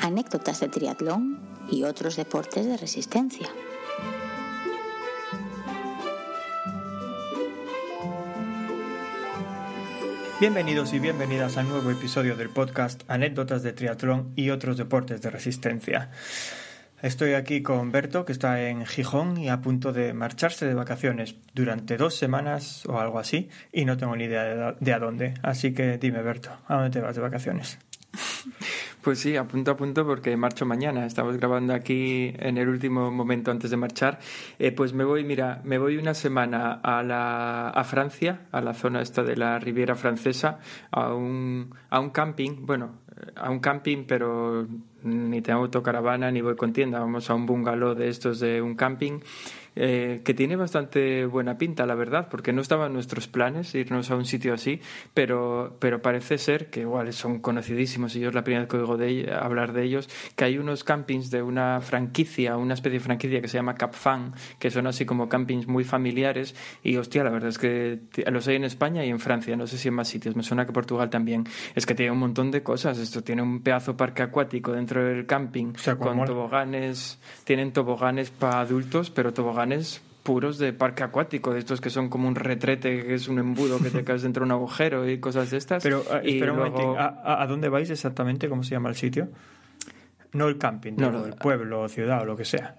anécdotas de triatlón y otros deportes de resistencia. Bienvenidos y bienvenidas al nuevo episodio del podcast Anécdotas de triatlón y otros deportes de resistencia. Estoy aquí con Berto, que está en Gijón y a punto de marcharse de vacaciones durante dos semanas o algo así, y no tengo ni idea de a dónde. Así que dime, Berto, ¿a dónde te vas de vacaciones? Pues sí, a punto a punto porque marcho mañana. Estamos grabando aquí en el último momento antes de marchar. Eh, pues me voy, mira, me voy una semana a, la, a Francia, a la zona esta de la Riviera Francesa, a un, a un camping, bueno, a un camping, pero ni tengo autocaravana ni voy con tienda. Vamos a un bungalow de estos de un camping eh, que tiene bastante buena pinta, la verdad, porque no estaban nuestros planes irnos a un sitio así, pero, pero parece ser que igual son conocidísimos y yo es la primera vez que oigo de, hablar de ellos, que hay unos campings de una franquicia, una especie de franquicia que se llama Capfan, que son así como campings muy familiares y hostia, la verdad es que los hay en España y en Francia, no sé si en más sitios, me suena que Portugal también, es que tiene un montón de cosas, esto tiene un pedazo parque acuático dentro del camping, con toboganes, tienen toboganes para adultos, pero toboganes puros de parque acuático, de estos que son como un retrete, que es un embudo que te caes dentro de un agujero y cosas de estas. Pero, ah, espera un ¿A, dónde vais exactamente? ¿Cómo se llama el sitio? No el camping, no, el pueblo, ciudad o lo que sea.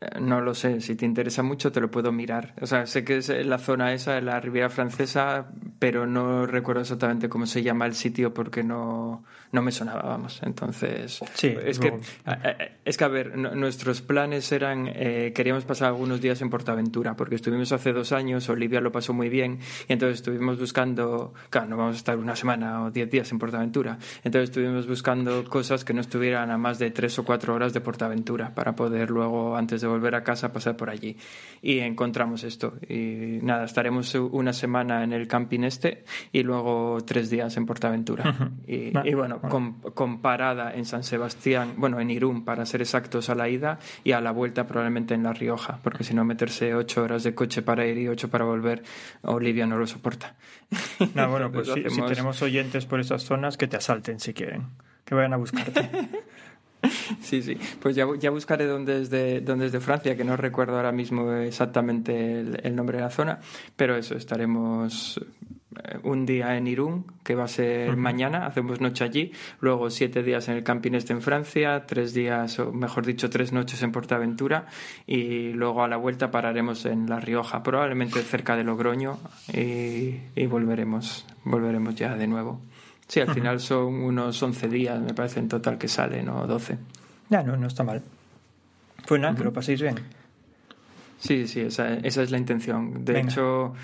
Eh, no lo sé, si te interesa mucho te lo puedo mirar. O sea, sé que es la zona esa, de la Riviera Francesa, pero no recuerdo exactamente cómo se llama el sitio porque no, no me sonaba, vamos. Entonces, sí, es, que, es que, a ver, nuestros planes eran, eh, queríamos pasar algunos días en Portaventura, porque estuvimos hace dos años, Olivia lo pasó muy bien, y entonces estuvimos buscando, claro, no vamos a estar una semana o diez días en Portaventura, entonces estuvimos buscando cosas que no estuvieran a más de tres o cuatro horas de Portaventura, para poder luego, antes de volver a casa, pasar por allí. Y encontramos esto. Y nada, estaremos una semana en el camping este y luego tres días en Portaventura. y, y bueno, comparada en San Sebastián, bueno, en Irún, para ser exactos, a la ida y a la vuelta probablemente en La Rioja, porque si no, meterse ocho horas de coche para ir y ocho para volver, Olivia no lo soporta. No, bueno, pues si, tenemos oyentes por esas zonas, que te asalten si quieren, que vayan a buscarte. Sí, sí. Pues ya, ya buscaré dónde es, de, dónde es de Francia, que no recuerdo ahora mismo exactamente el, nombre de la zona, pero eso, estaremos un día en Irún, que va a ser mañana, hacemos noche allí, luego siete días en el camping este en Francia, tres días, o mejor dicho, tres noches en Portaventura y luego a la vuelta pararemos en La Rioja, probablemente cerca de Logroño y, y volveremos, volveremos ya de nuevo. Sí, al final son unos 11 días, me parece en total que salen, o 12. Ya, no, no está mal. Pues nada, que lo paséis bien. Sí, sí, esa, esa es la intención. De hecho,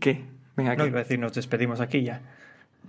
¿qué? Venga. No, iba a decir, nos despedimos aquí ya.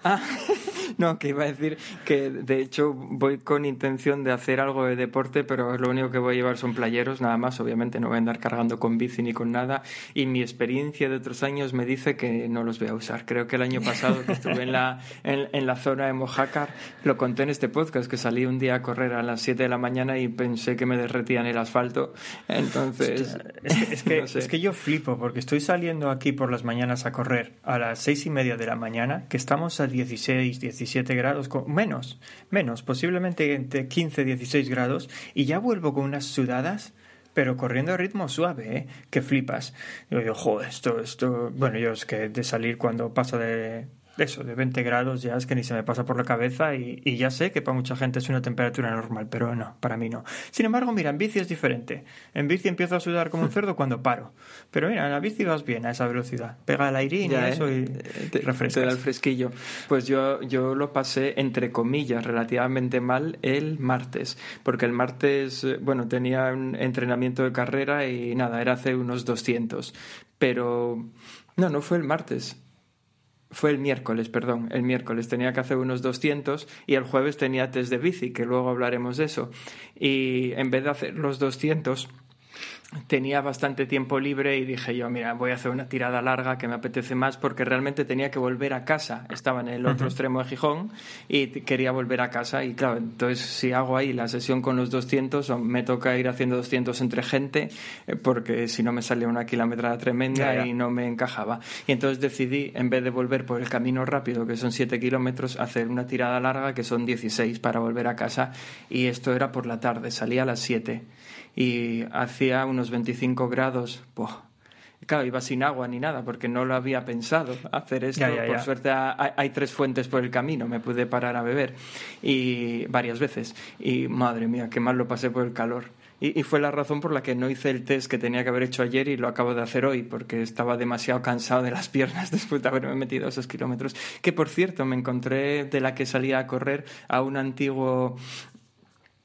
Ah, no, que iba a decir que de hecho voy con intención de hacer algo de deporte, pero lo único que voy a llevar son playeros, nada más. Obviamente no voy a andar cargando con bici ni con nada. Y mi experiencia de otros años me dice que no los voy a usar. Creo que el año pasado que estuve en la, en, la zona de Mojácar, lo conté en este podcast, que salí un día a correr a las 7 de la mañana y pensé que me derretía en el asfalto. Entonces. Es que, es que yo flipo, porque estoy saliendo aquí por las mañanas a correr a las seis y media de la mañana, que estamos a 16, 17 grados, menos, menos, posiblemente entre 15, 16 grados, y ya vuelvo con unas sudadas, pero corriendo a ritmo suave, ¿eh? que flipas. Yo esto, esto, bueno, yo es que de salir cuando pasa de eso, de 20 grados ya es que ni se me pasa por la cabeza y, ya sé que para mucha gente es una temperatura normal, pero no, para mí no. Sin embargo, mira, en bici es diferente. En bici empiezo a sudar como un cerdo cuando paro. Pero mira, en la bici vas bien a esa velocidad. Pega el aire y eso y eh, te, refrescas. Te da el fresquillo. Pues yo, yo lo pasé, entre comillas, relativamente mal el martes. Porque el martes, eh, bueno, tenía un entrenamiento de carrera y nada, era hace unos 200. Pero... No, no fue el martes fue el miércoles, perdón, el miércoles tenía que hacer unos 200 y el jueves tenía test de bici, que luego hablaremos de eso. Y en vez de hacer los 200, tenía bastante tiempo libre y dije yo, mira, voy a hacer una tirada larga que me apetece más porque realmente tenía que volver a casa. Estaba en el otro extremo de Gijón y quería volver a casa y claro, entonces si hago ahí la sesión con los 200, me toca ir haciendo 200 entre gente eh, porque si no me salía una kilometrada tremenda y no me encajaba. Y entonces decidí, en vez de volver por el camino rápido, que son 7 kilómetros, hacer una tirada larga que son 16 para volver a casa y esto era por la tarde, salía a las 7 y hacía unos 25 grados. Claro, iba sin agua ni nada porque no lo había pensado hacer esto. por suerte hay, tres fuentes por el camino, me pude parar a beber y varias veces. Y madre mía, qué mal lo pasé por el calor. Y, fue la razón por la que no hice el test que tenía que haber hecho ayer y lo acabo de hacer hoy, porque estaba demasiado cansado de las piernas después de haberme metido esos kilómetros. Que por cierto, me encontré de la que salía a correr a un antiguo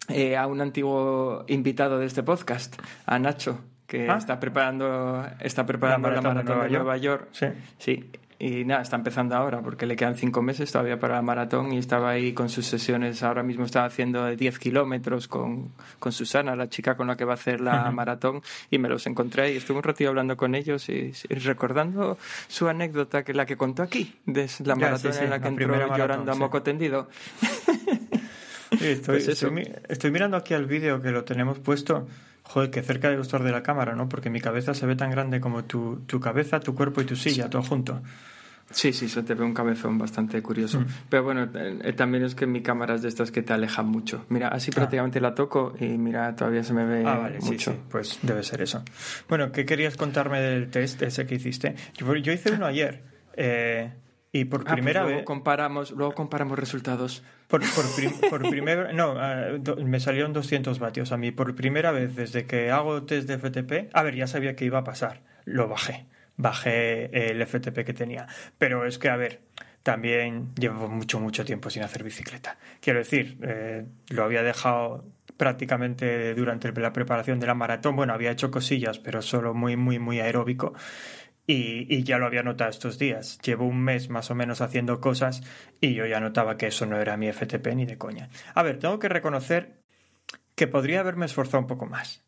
eh, a un antiguo invitado de este podcast, a Nacho, que ah. está preparando, está preparando la maratón, de Nueva York. Sí. sí. Y nada, está empezando ahora porque le quedan cinco meses todavía para la maratón y estaba ahí con sus sesiones. Ahora mismo está haciendo 10 kilómetros con, con, Susana, la chica con la que va a hacer la maratón, y me los encontré y estuve un ratito hablando con ellos y, recordando su anécdota, que es la que contó aquí, de la maratón en la que entró llorando a moco tendido. estoy, pues estoy, mirando aquí al vídeo que lo tenemos puesto. Joder, que cerca del gustor de la cámara, ¿no? Porque mi cabeza se ve tan grande como tu, tu cabeza, tu cuerpo y tu silla, todo junto. Sí, sí, se te ve un cabezón bastante curioso. Mm. Pero bueno, eh, también es que mi cámara es de estas que te alejan mucho. Mira, así ah. prácticamente la toco y mira, todavía se me ve ah, vale, mucho. Sí, sí, pues debe ser eso. Bueno, ¿qué querías contarme del test ese que hiciste? Yo, yo hice uno ayer. Eh, y por ah, pues primera luego vez. Comparamos, luego comparamos resultados. Por, por, primera No, ah, me salieron 200 vatios a mí. Por primera vez desde que hago test de FTP. A ver, ya sabía que iba a pasar. Lo bajé. Bajé el FTP que tenía. Pero es que, a ver, también llevo mucho, mucho tiempo sin hacer bicicleta. Quiero decir, eh, lo había dejado prácticamente durante la preparación de la maratón. Bueno, había hecho cosillas, pero solo muy, muy, muy aeróbico. Y, ya lo había notado estos días. Llevo un mes más o menos haciendo cosas y yo ya notaba que eso no era mi FTP ni de coña. A ver, tengo que reconocer que podría haberme esforzado un poco más.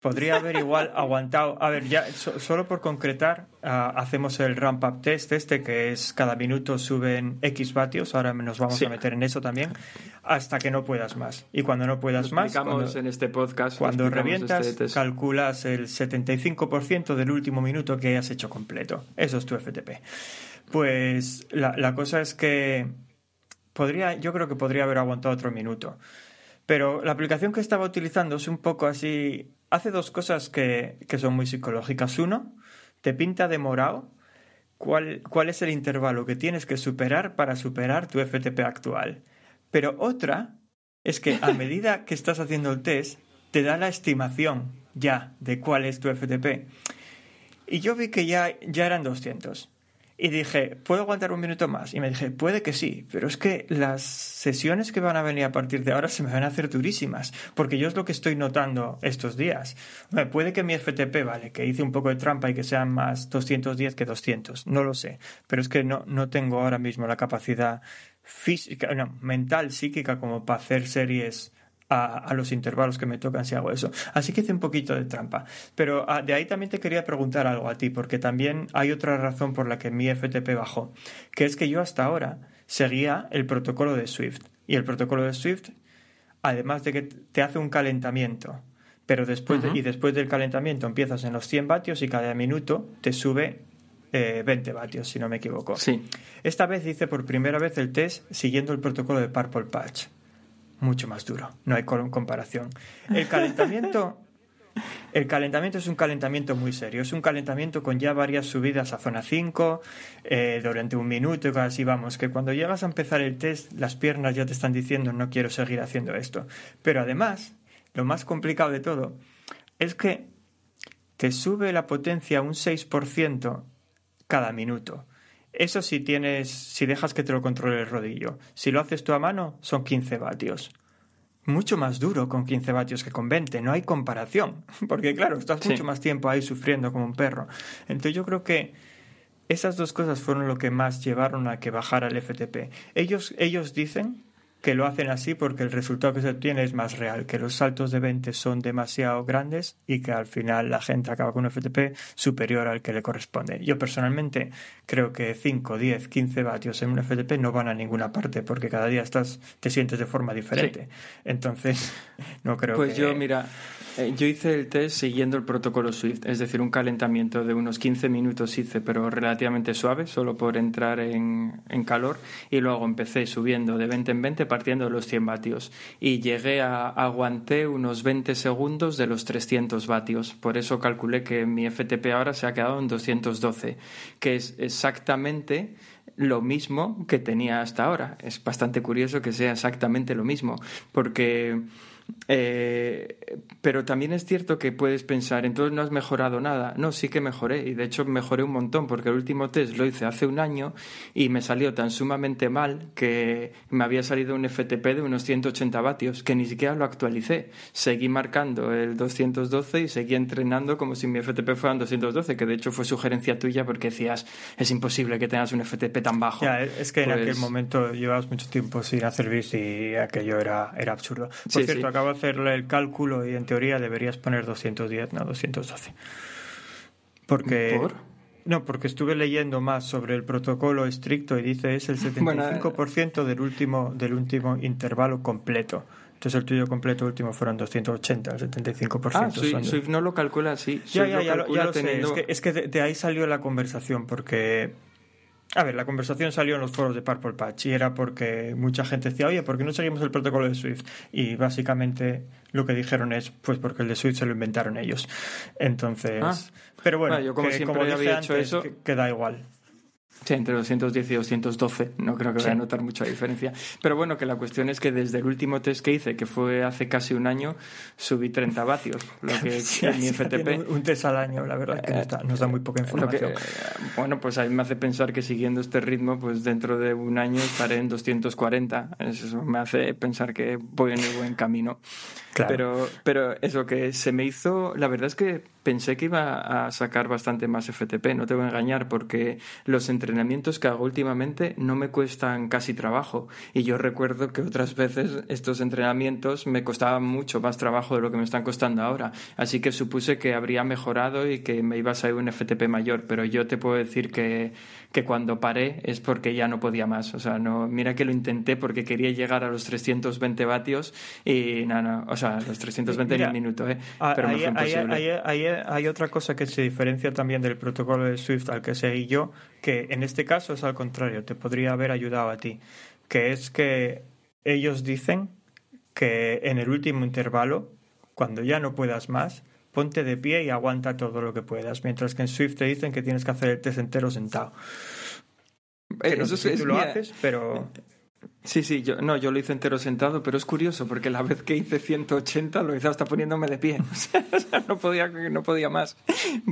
Podría haber igual aguantado. A ver, ya solo por concretar, ah, hacemos el ramp up test este, que es cada minuto suben X vatios. Ahora nos vamos a meter en eso también, hasta que no puedas más. Y cuando no puedas más. Cuando, en este podcast. Cuando revientas, este calculas el 75% del último minuto que hayas hecho completo. Eso es tu FTP. Pues la, la cosa es que podría, yo creo que podría haber aguantado otro minuto. Pero la aplicación que estaba utilizando es un poco así hace dos cosas que, son muy psicológicas. Uno, te pinta de morado cuál, cuál es el intervalo que tienes que superar para superar tu FTP actual. Pero otra es que a medida que estás haciendo el test, te da la estimación ya de cuál es tu FTP. Y yo vi que ya, ya eran 200. Y dije, ¿puedo aguantar un minuto más? Y me dije, puede que sí, pero es que las sesiones que van a venir a partir de ahora se me van a hacer durísimas, porque yo es lo que estoy notando estos días. puede que mi FTP, vale, que hice un poco de trampa y que sean más 210 que 200, no lo sé, pero es que no, no tengo ahora mismo la capacidad física, no, mental, psíquica como para hacer series a, los intervalos que me tocan si hago eso. Así que hice un poquito de trampa. Pero ah, de ahí también te quería preguntar algo a ti, porque también hay otra razón por la que mi FTP bajó, que es que yo hasta ahora seguía el protocolo de Swift. Y el protocolo de Swift, además de que te hace un calentamiento, pero después y después del calentamiento empiezas en los 100 vatios y cada minuto te sube 20 eh, vatios, si no me equivoco. Sí. Esta vez hice por primera vez el test siguiendo el protocolo de Purple Patch mucho más duro. No hay comparación. El calentamiento. El calentamiento es un calentamiento muy serio, es un calentamiento con ya varias subidas a zona 5 eh, durante un minuto y así vamos, que cuando llegas a empezar el test las piernas ya te están diciendo no quiero seguir haciendo esto. Pero además, lo más complicado de todo es que te sube la potencia un 6% cada minuto. Eso si tienes, si dejas que te lo controle el rodillo. Si lo haces tú a mano, son 15 vatios. Mucho más duro con 15 vatios que con 20, no hay comparación. Porque claro, estás mucho más tiempo ahí sufriendo como un perro. Entonces yo creo que esas dos cosas fueron lo que más llevaron a que bajara el FTP. Ellos, ellos dicen que lo hacen así porque el resultado que se obtiene es más real, que los saltos de 20 son demasiado grandes y que al final la gente acaba con un FTP superior al que le corresponde. Yo personalmente creo que 5, 10, 15 vatios en un FTP no van a ninguna parte porque cada día estás te sientes de forma diferente. Entonces, no creo pues que Pues yo, mira, eh, yo hice el test siguiendo el protocolo Swift, es decir, un calentamiento de unos 15 minutos hice, pero relativamente suave, solo por entrar en, en calor, y luego empecé subiendo de 20 en 20 partiendo de los 100 vatios y llegué a aguanté unos 20 segundos de los 300 vatios. Por eso calculé que mi FTP ahora se ha quedado en 212, que es exactamente lo mismo que tenía hasta ahora. Es bastante curioso que sea exactamente lo mismo, porque eh, pero también es cierto que puedes pensar, entonces no has mejorado nada. No, sí que mejoré y de hecho mejoré un montón porque el último test lo hice hace un año y me salió tan sumamente mal que me había salido un FTP de unos 180 vatios que ni siquiera lo actualicé. Seguí marcando el 212 y seguí entrenando como si mi FTP fuera 212, que de hecho fue sugerencia tuya porque decías, es imposible que tengas un FTP tan bajo. Ya, es que en aquel pues momento llevabas mucho tiempo sin hacer bis y aquello era, era absurdo. Por cierto, acabo de hacerle el cálculo y en teoría deberías poner 210, no 212. Porque... No, porque estuve leyendo más sobre el protocolo estricto y dice es el 75% del último del último intervalo completo. Entonces el tuyo completo último fueron 280, el 75%. Ah, Swift, no lo calcula así. Ya, ya, ya, lo, sé. Es que, de, ahí salió la conversación porque a ver, la conversación salió en los foros de Purple Patch y era porque mucha gente decía, oye, ¿por qué no seguimos el protocolo de Swift? Y básicamente lo que dijeron es, pues porque el de Swift se lo inventaron ellos. Entonces, ah. pero bueno, yo como siempre había hecho eso, que da igual. Sí, entre 210 y 212. No creo que vaya a notar mucha diferencia. Pero bueno, que la cuestión es que desde el último test que hice, que fue hace casi un año, subí 30 vatios. Lo que en mi FTP. Un test al año, la verdad, que nos, da, muy poca información. bueno, pues a mí me hace pensar que siguiendo este ritmo, pues dentro de un año estaré en 240. Eso me hace pensar que voy en el buen camino. Pero, pero eso que se me hizo, la verdad es que pensé que iba a sacar bastante más FTP, no te voy a engañar, porque los entrenamientos que hago últimamente no me cuestan casi trabajo. Y yo recuerdo que otras veces estos entrenamientos me costaban mucho más trabajo de lo que me están costando ahora. Así que supuse que habría mejorado y que me iba a salir un FTP mayor, pero yo te puedo decir que que cuando paré es porque ya no podía más. O sea, no, mira que lo intenté porque quería llegar a los 320 vatios y no, no, o sea, los 320 en un minuto, ¿eh? Ah, pero hay, Hay, hay, otra cosa que se diferencia también del protocolo de Swift al que seguí yo, que en este caso es al contrario, te podría haber ayudado a ti, que es que ellos dicen que en el último intervalo, cuando ya no puedas más, ponte de pie y aguanta todo lo que puedas. Mientras que en Swift te dicen que tienes que hacer el test entero sentado. Eh, eso sé si tú lo haces, pero Sí, sí, yo, no, yo lo hice entero sentado, pero es curioso porque la vez que hice 180 lo hice hasta poniéndome de pie. O sea, no podía, no podía más.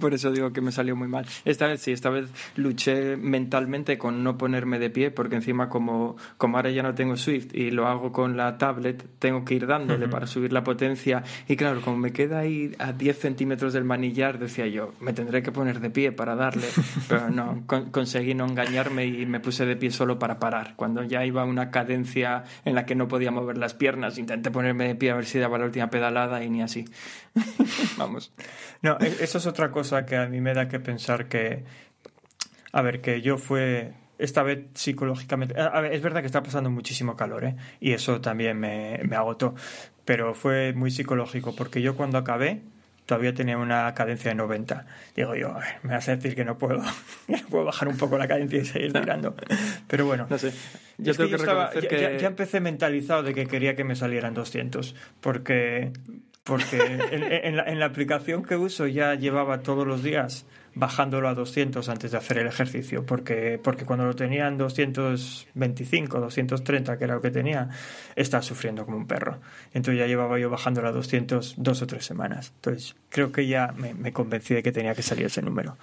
Por eso digo que me salió muy mal. Esta vez sí, esta vez luché mentalmente con no ponerme de pie porque encima como, como ahora ya no tengo Swift y lo hago con la tablet, tengo que ir dándole para subir la potencia. Y claro, como me queda ahí a 10 centímetros del manillar, decía yo, me tendré que poner de pie para darle. Pero no, conseguí no engañarme y me puse de pie solo para parar. Cuando ya iba una cadencia en la que no podía mover las piernas. Intenté ponerme de pie a ver si daba la última pedalada y ni así. Vamos. No, e-, eso es otra cosa que a mí me da que pensar que. A ver, que yo fue. Esta vez psicológicamente. A ver, es verdad que está pasando muchísimo calor, ¿eh? Y eso también me, me agotó. Pero fue muy psicológico, porque yo cuando acabé todavía tenía una cadencia de 90. Digo yo, me vas a decir que no puedo, no puedo bajar un poco la cadencia y seguir tirando. Pero bueno, no sé. Yo, que ya, empecé mentalizado de que quería que me salieran 200, porque, porque en, la, en la aplicación que uso ya llevaba todos los días bajándolo a 200 antes de hacer el ejercicio, porque, porque cuando lo tenía en 225, 230, que era lo que tenía, estaba sufriendo como un perro. Entonces ya llevaba yo bajándolo a 200 dos o tres semanas. Entonces creo que ya me, convencí de que tenía que salir ese número.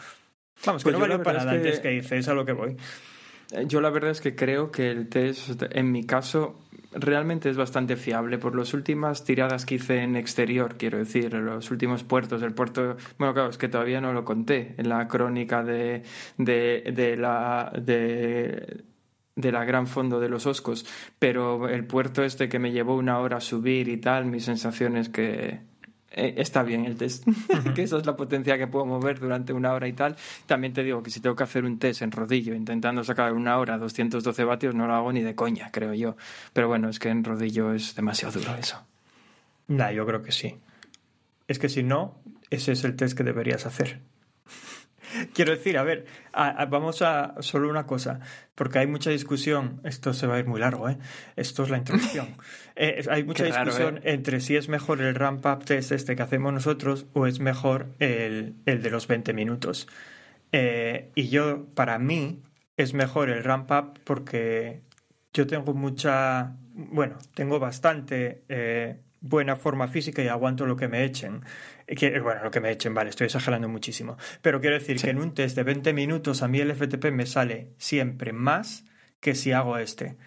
Vamos, que pues no valió para nada antes que hice, es a lo que voy. Eh, yo la verdad es que creo que el test, en mi caso, realmente es bastante fiable. Por las últimas tiradas que hice en exterior, quiero decir, los últimos puertos, el puerto. Bueno, claro, es que todavía no lo conté en la crónica de, de, de la. de de la gran fondo de los Oscos, pero el puerto este que me llevó una hora a subir y tal, mi sensación es que eh, está bien el test, que esa es la potencia que puedo mover durante una hora y tal. También te digo que si tengo que hacer un test en rodillo intentando sacar una hora 212 vatios, no lo hago ni de coña, creo yo. Pero bueno, es que en rodillo es demasiado duro eso. Nah, yo creo que sí. Es que si no, ese es el test que deberías hacer. Quiero decir, a ver, vamos a solo una cosa, porque hay mucha discusión, esto se va a ir muy largo, ¿eh? esto es la introducción. Eh, hay mucha discusión ¿eh? entre si es mejor el ramp up test este que hacemos nosotros o es mejor el, el de los 20 minutos. Eh, y yo, para mí, es mejor el ramp up porque yo tengo mucha, bueno, tengo bastante buena forma física y aguanto lo que me echen. Que, bueno, lo que me echen, vale, estoy exagerando muchísimo. Pero quiero decir que en un test de 20 minutos a mí el FTP me sale siempre más que si hago este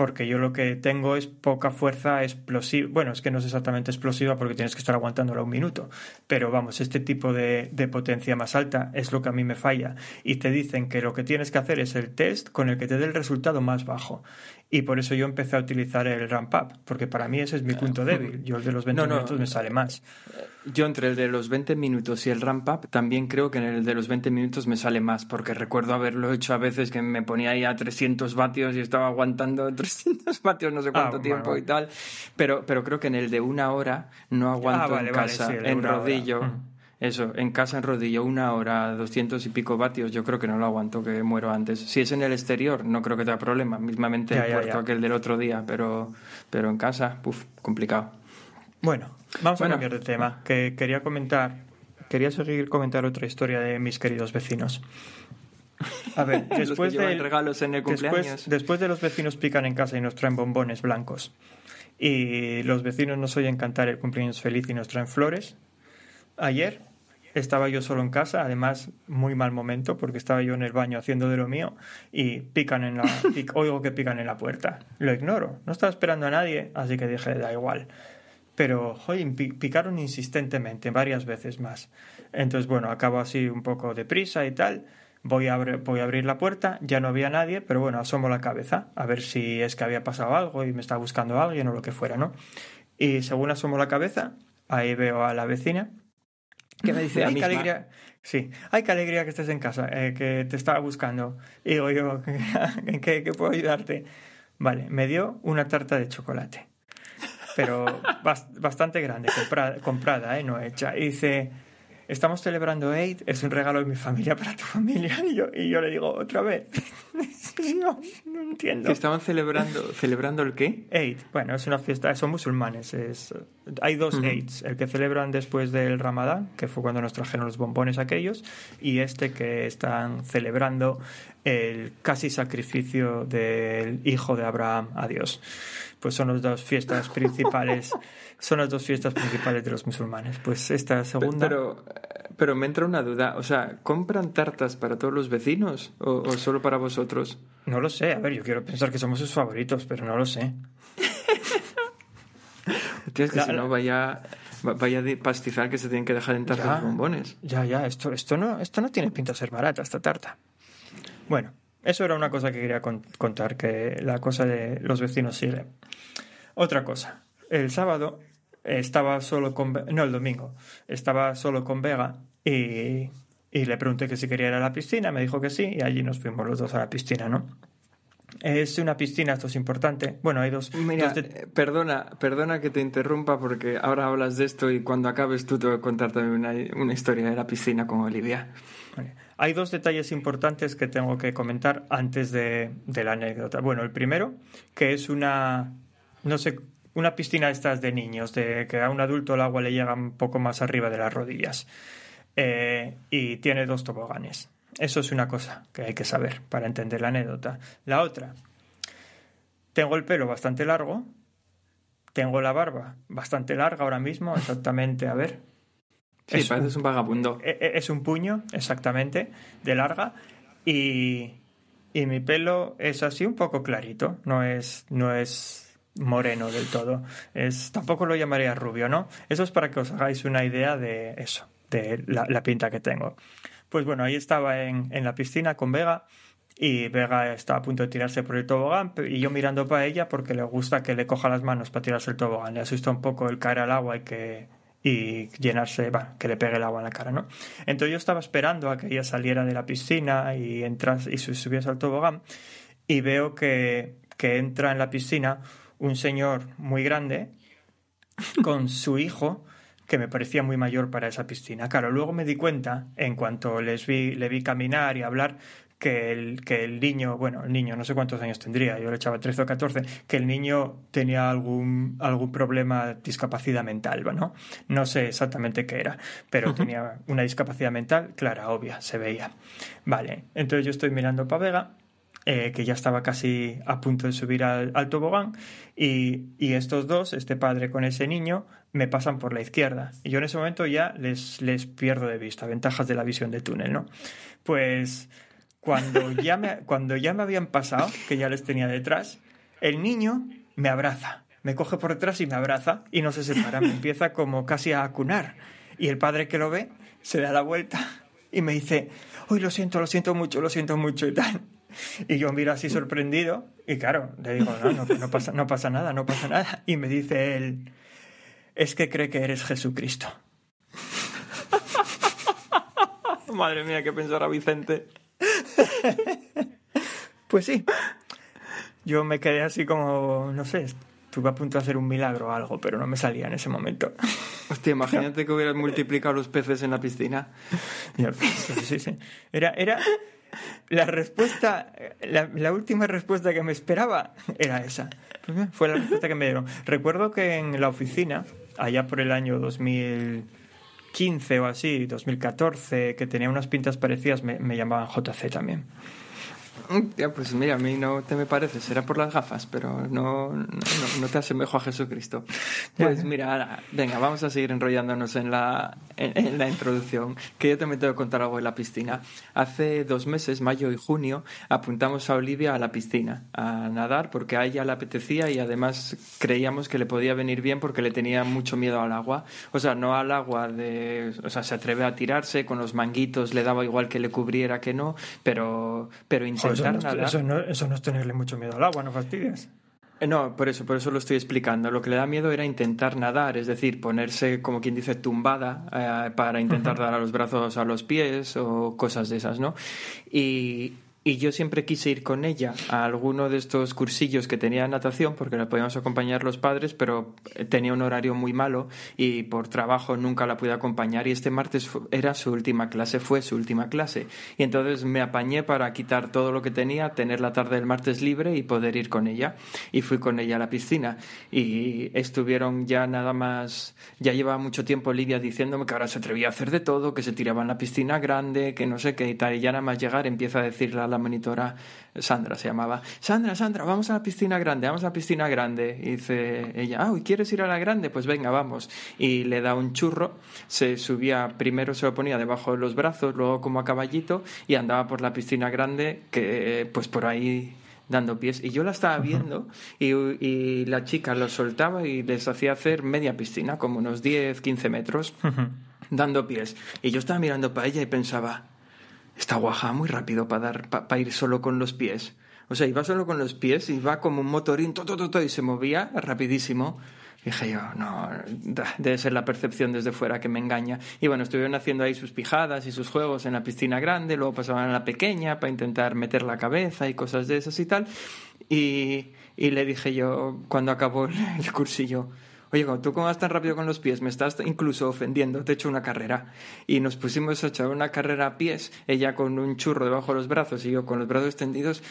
porque yo lo que tengo es poca fuerza explosiva. Bueno, es que no es exactamente explosiva porque tienes que estar aguantándola un minuto, pero vamos, este tipo de, de, potencia más alta es lo que a mí me falla. Y te dicen que lo que tienes que hacer es el test con el que te dé el resultado más bajo. Y por eso yo empecé a utilizar el ramp up, porque para mí ese es mi punto débil. Yo el de los 20 minutos me sale más. Yo entre el de los 20 minutos y el ramp up también creo que en el de los 20 minutos me sale más, porque recuerdo haberlo hecho a veces que me ponía ahí a 300 vatios y estaba aguantando 300 vatios no sé cuánto ah, tiempo y tal. Pero, pero creo que en el de una hora no aguanto ah, en casa, en rodillo. Mm. Eso, en casa en rodillo, una hora, doscientos y pico vatios, yo creo que no lo aguanto, que muero antes. Si es en el exterior, no creo que tenga problema, mismamente el puerto aquel del otro día, pero, pero en casa, puf, complicado. Bueno, vamos a cambiar de tema, que quería comentar, quería seguir comentar otra historia de mis queridos vecinos. A ver, después de regalos en el después, después de los vecinos pican en casa y nos traen bombones blancos y los vecinos nos oyen cantar el cumpleaños feliz y nos traen flores. Ayer estaba yo solo en casa, además muy mal momento porque estaba yo en el baño haciendo de lo mío y pican en la oigo que pican en la puerta. Lo ignoro, no estaba esperando a nadie, así que dije, da igual. Pero, joder, picaron insistentemente, varias veces más. Entonces, bueno, acabo así un poco de prisa y tal. Voy a, voy a abrir la puerta, ya no había nadie, pero bueno, asomo la cabeza a ver si es que había pasado algo y me está buscando alguien o lo que fuera, ¿no? Y según asomo la cabeza, ahí veo a la vecina que me dice, ay, qué alegría, sí, ay, qué alegría que estés en casa, eh, que te estaba buscando. Y digo yo, ¿en qué, qué, puedo ayudarte? Vale, me dio una tarta de chocolate, pero bastante grande, comprada, comprada eh, no hecha. Y dice, estamos celebrando Eid, es un regalo de mi familia para tu familia. Y yo, y yo le digo, otra vez. no, no entiendo. ¿Que estaban celebrando, celebrando el qué? Eid. Bueno, es una fiesta, son musulmanes. Es, hay dos Eids, el que celebran después del Ramadán, que fue cuando nos trajeron los bombones aquellos, y este que están celebrando el casi sacrificio del hijo de Abraham a Dios. Pues son las dos fiestas principales, son las dos fiestas principales de los musulmanes. Pues esta segunda. Pero, pero me entra una duda, o sea, ¿compran tartas para todos los vecinos o, o solo para vosotros? No lo sé, a ver, yo quiero pensar que somos sus favoritos, pero no lo sé. Tienes que si no vaya vaya pastizar que se tienen que dejar en tartas bombones. Ya, ya, esto, esto, no, esto no tiene pinta de ser barata, esta tarta. Bueno, eso era una cosa que quería contar, que la cosa de los vecinos sigue. Otra cosa, el sábado estaba solo con... No, el domingo. Estaba solo con Vega y, y le pregunté que si quería ir a la piscina, me dijo que sí y allí nos fuimos los dos a la piscina, ¿no? Es una piscina, esto es importante. Bueno, hay dos. Mira, eh, perdona, perdona que te interrumpa porque ahora hablas de esto y cuando acabes tú te voy a contar también una, una historia de la piscina con Olivia. Hay dos detalles importantes que tengo que comentar antes de, de, la anécdota. Bueno, el primero, que es una, no sé, una piscina de estas de niños, de que a un adulto el agua le llega un poco más arriba de las rodillas. Eh, y tiene dos toboganes. Eso es una cosa que hay que saber para entender la anécdota. La otra, tengo el pelo bastante largo, tengo la barba bastante larga ahora mismo, exactamente, a ver, Sí, pareces un, vagabundo. E, e, es un puño, exactamente, de larga. Y, y mi pelo es así un poco clarito. No es, no es moreno del todo. Es, tampoco lo llamaría rubio, ¿no? Eso es para que os hagáis una idea de eso, de la, pinta que tengo. Pues bueno, ahí estaba en, en la piscina con Vega y Vega está a punto de tirarse por el tobogán y yo mirando para ella porque le gusta que le coja las manos para tirarse el tobogán. Le asusta un poco el caer al agua y que y llenarse, que le pegue el agua en la cara, ¿no? Entonces yo estaba esperando a que ella saliera de la piscina y entras y subiese al tobogán y veo que, que entra en la piscina un señor muy grande con su hijo que me parecía muy mayor para esa piscina. Claro, luego me di cuenta, en cuanto les vi, le vi caminar y hablar, que el, que el niño, bueno, el niño, no sé cuántos años tendría, yo le echaba 13 o 14, que el niño tenía algún, algún problema, discapacidad mental, ¿no? No sé exactamente qué era, pero tenía una discapacidad mental clara, obvia, se veía. Vale, entonces yo estoy mirando para Vega eh, que ya estaba casi a punto de subir al, tobogán, y, y, estos dos, este padre con ese niño, me pasan por la izquierda. Y yo en ese momento ya les, les pierdo de vista, ventajas de la visión de túnel, ¿no? Pues cuando ya, me, cuando ya me habían pasado, que ya les tenía detrás, el niño me abraza, me coge por detrás y me abraza, y no se separa, me empieza como casi a acunar. Y el padre que lo ve se da la vuelta y me dice, uy, lo siento, lo siento mucho, lo siento mucho y tal. Y yo miro así sorprendido y claro, le digo, no, no, pasa, no pasa nada, no pasa nada. Y me dice él, es que cree que eres Jesucristo. Madre mía, qué pensará Vicente. pues sí. Yo me quedé así como, no sé, estuve a punto de hacer un milagro o algo, pero no me salía en ese momento. Hostia, imagínate que hubieras multiplicado los peces en la piscina. Sí, sí. Era, era, la respuesta, la, última respuesta que me esperaba era esa. Fue la respuesta que me dieron. Recuerdo que en la oficina, allá por el año 2015 o así, 2014, que tenía unas pintas parecidas, me, me llamaban JC también. Ya, pues mira, a mí no te me parece, será por las gafas, pero no, no, te asemejo a Jesucristo. Pues mira, venga, vamos a seguir enrollándonos en la, en, la introducción, que yo también tengo que contar algo en la piscina. Hace dos meses, mayo y junio, apuntamos a Olivia a la piscina, a nadar, porque a ella le apetecía y además creíamos que le podía venir bien porque le tenía mucho miedo al agua. O sea, no al agua de... O sea, se atreve a tirarse, con los manguitos le daba igual que le cubriera que no, pero, pero eso no, eso, no, es tenerle mucho miedo al agua, no fastidies. Eh, no, por eso, por eso lo estoy explicando. Lo que le da miedo era intentar nadar, es decir, ponerse, como quien dice, tumbada eh, para intentar dar a los brazos a los pies o cosas de esas, ¿no? Y, y yo siempre quise ir con ella a alguno de estos cursillos que tenía natación, porque la podíamos acompañar los padres, pero tenía un horario muy malo y por trabajo nunca la pude acompañar. Y este martes era su última clase, fue su última clase. Y entonces me apañé para quitar todo lo que tenía, tener la tarde del martes libre y poder ir con ella. Y fui con ella a la piscina. Y estuvieron ya nada más, ya llevaba mucho tiempo Lidia diciéndome que ahora se atrevía a hacer de todo, que se tiraba en la piscina grande, que no sé qué y tal. Y ya nada más llegar empieza a decirle la monitora, Sandra se llamaba, Sandra, Sandra, vamos a la piscina grande, vamos a la piscina grande. Y dice ella, ah, ¿quieres ir a la grande? Pues venga, vamos. Y le da un churro, se subía, primero se lo ponía debajo de los brazos, luego como a caballito, y andaba por la piscina grande, que pues por ahí dando pies. Y yo la estaba viendo y, y, la chica los soltaba y les hacía hacer media piscina, como unos 10, 15 metros, dando pies. Y yo estaba mirando para ella y pensaba, esta guaja muy rápido para dar para ir solo con los pies. O sea, iba solo con los pies, iba como un motorín, todo, y se movía rapidísimo. dije yo, no, debe ser la percepción desde fuera que me engaña. Y bueno, estuvieron haciendo ahí sus pijadas y sus juegos en la piscina grande, luego pasaban a la pequeña para intentar meter la cabeza y cosas de esas y tal. Y, y le dije yo, cuando acabó el cursillo, oye, tú cómo vas tan rápido con los pies, me estás incluso ofendiendo, te he hecho una carrera. Y nos pusimos a echar una carrera a pies, ella con un churro debajo de los brazos y yo con los brazos extendidos,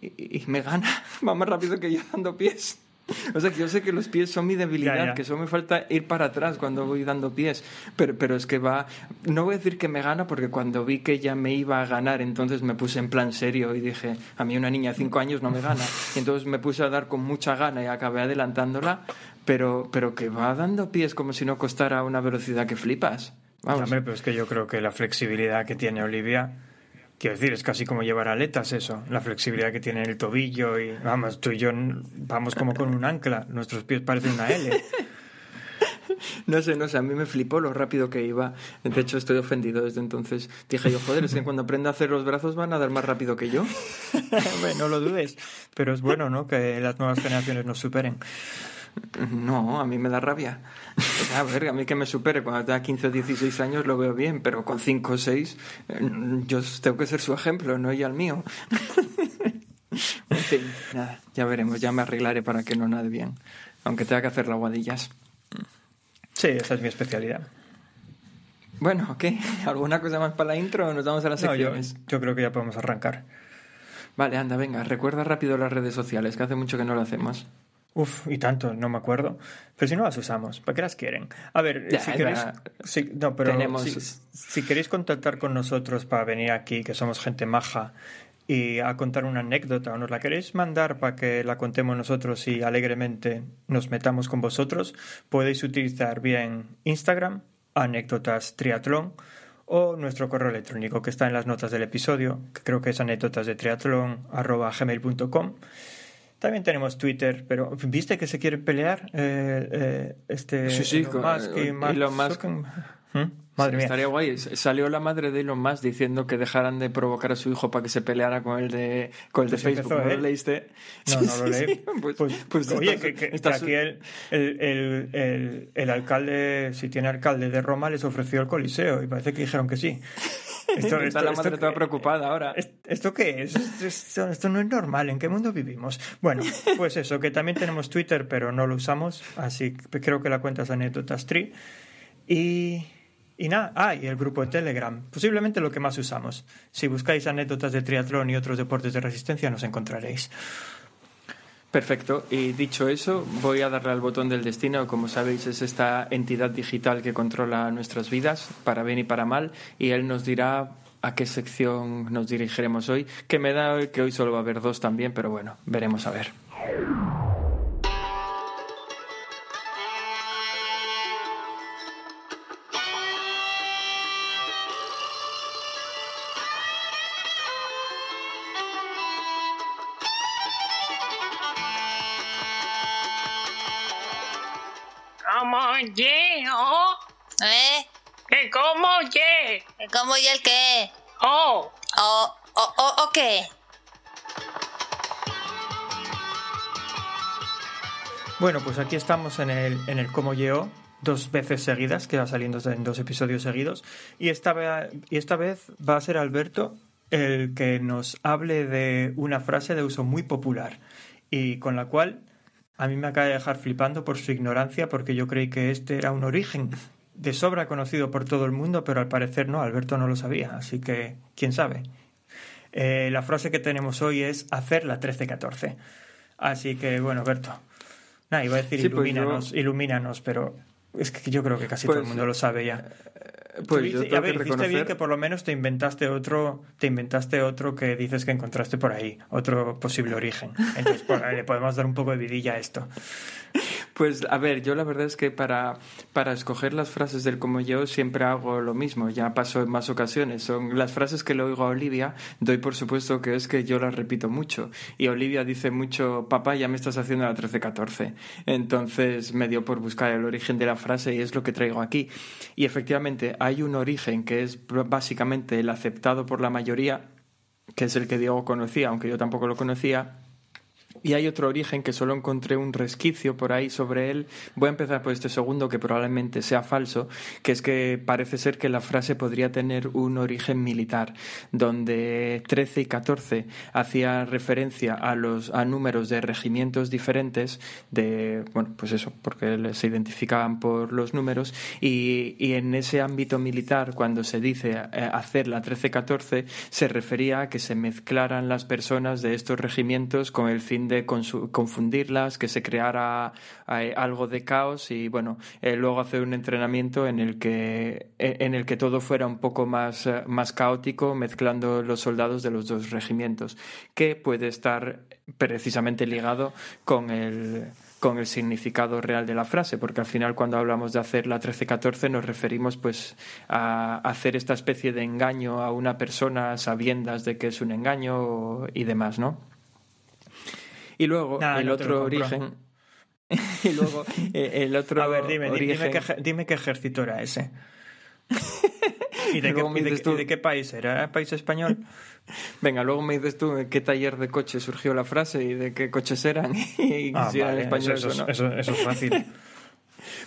y, me gana, va más rápido que yo dando pies. O sea, que yo sé que los pies son mi debilidad, que solo me falta ir para atrás cuando voy dando pies, pero, pero es que va, no voy a decir que me gana porque cuando vi que ella me iba a ganar, entonces me puse en plan serio y dije, a mí una niña de cinco años no me gana. Y entonces me puse a dar con mucha gana y acabé adelantándola, pero, pero que va dando pies como si no costara una velocidad que flipas. Vamos. pero es que yo creo que la flexibilidad que tiene Olivia, quiero decir, es casi como llevar aletas eso, la flexibilidad que tiene en el tobillo y vamos, tú y yo vamos como con un ancla, nuestros pies parecen una L. No sé, no sé, a mí me flipó lo rápido que iba. De hecho, estoy ofendido desde entonces. Dije yo, joder, es que cuando aprenda a hacer los brazos van a dar más rápido que yo. no lo dudes, pero es bueno, ¿no? Que las nuevas generaciones nos superen. No, a mí me da rabia. A ver, a mí que me supere cuando tenga 15 o 16 años lo veo bien, pero con 5 o 6 eh, yo tengo que ser su ejemplo, no ella el mío. En fin, nada, ya veremos, ya me arreglaré para que no nade bien, aunque tenga que hacer las guadillas. Sí, esa es mi especialidad. Bueno, ¿qué? ¿Alguna cosa más para la intro o nos vamos a las No, yo, secciones? yo creo que ya podemos arrancar. Vale, anda, venga, recuerda rápido las redes sociales, que hace mucho que no lo hacemos. Uf, y tanto, no me acuerdo. Pero si no las usamos, ¿para qué las quieren? A ver, Ya, si queréis. si- no, pero tenemos- si, si queréis contactar con nosotros para venir aquí, que somos gente maja, y a contar una anécdota, o nos la queréis mandar para que la contemos nosotros y alegremente nos metamos con vosotros, podéis utilizar bien Instagram, anécdotas triatlón, o nuestro correo electrónico que está en las notas del episodio, que creo que es anécdotas de triatlón gmail.com. También tenemos Twitter, pero ¿viste que se quiere pelear eh, eh, este Sí, sí, Elon con- Musk y Mark Elon Musk. ¿Mm? Madre mía. Estaría guay. Salió la madre de Elon Musk diciendo que dejaran de provocar a su hijo para que se peleara con el de, con el de Pues Facebook. empezó ¿No lo leíste? No, lo leí. Pues, Pues, pues oye, está- que, que- que está aquí el, el, el- el alcalde, si tiene alcalde de Roma, les ofreció el Coliseo y parece que dijeron que sí. Está la madre toda preocupada ahora. ¿Est- ¿Esto qué es? Esto, esto no es normal. ¿En qué mundo vivimos? Bueno, pues eso, que también tenemos Twitter, pero no lo usamos. Así que creo que la cuenta es Anécdotas Tree. Y, y nada, ah, y el grupo de Telegram. Posiblemente lo que más usamos. Si buscáis anécdotas de triatlón y otros deportes de resistencia, nos encontraréis. Perfecto. Y dicho eso, voy a darle al botón del destino. Como sabéis, es esta entidad digital que controla nuestras vidas, para bien y para mal. Y él nos dirá a qué sección nos dirigiremos hoy. Que me da que hoy solo va a haber dos también, pero bueno, veremos a ver. ¿Eh? ¿Que cómo llego? ¿Cómo y el qué? Oh, ¿O, o, o, o qué? Bueno, pues aquí estamos en el, en el Como Yeo, dos veces seguidas, que va saliendo en dos episodios seguidos. Y esta, y esta vez va a ser Alberto el que nos hable de una frase de uso muy popular y con la cual a mí me acaba de dejar flipando por su ignorancia porque yo creí que este era un origen de sobra conocido por todo el mundo, pero al parecer no, Alberto no lo sabía, así que quién sabe. Eh, la frase que tenemos hoy es hacer la 13-14. Así que bueno, Alberto. Nada, iba a decir Sí, pues ilumínanos, ilumínanos, pero es que yo creo que casi todo el Pues, mundo lo sabe ya. Pues Tú yo tengo a ver, que hiciste bien reconocer... que por lo menos te inventaste otro, te inventaste otro que dices que encontraste por ahí, otro posible origen. Entonces le podemos dar un poco de vidilla a esto. Pues a ver, yo la verdad es que para, para escoger las frases del como yo siempre hago lo mismo, ya pasó en más ocasiones. Son las frases que le oigo a Olivia, doy por supuesto que es que yo las repito mucho. Y Olivia dice mucho, papá, ya me estás haciendo la 13-14. Entonces me dio por buscar el origen de la frase y es lo que traigo aquí. Y efectivamente hay un origen que es básicamente el aceptado por la mayoría, que es el que Diego conocía, aunque yo tampoco lo conocía, y hay otro origen que solo encontré un resquicio por ahí sobre él. Voy a empezar por este segundo, que probablemente sea falso, que es que parece ser que la frase podría tener un origen militar, donde 13 y 14 hacía referencia a los a números de regimientos diferentes, de, bueno, pues eso, porque se identificaban por los números, y, y en ese ámbito militar, cuando se dice eh, hacer la 13-14, se refería a que se mezclaran las personas de estos regimientos con el fin confundirlas, que se creara eh, algo de caos y bueno, eh, luego hacer un entrenamiento en el que eh, en el que todo fuera un poco más, eh, más caótico, mezclando los soldados de los dos regimientos, que puede estar precisamente ligado con el con el significado real de la frase, porque al final cuando hablamos de hacer la 13-14 nos referimos pues a hacer esta especie de engaño a una persona sabiendas de que es un engaño y demás, ¿no? Y luego Nada, el no otro origen y luego eh, el otro A ver, dime, dime, qué, dime qué ejército era ese. ¿Y de, qué, Luego me y de dices qué- tú. y de qué país era? ¿Era país español? Venga, luego me dices tú en qué taller de coche surgió la frase y de qué coches eran y Ah, si eran españoles eso, o no. eso- eso es fácil.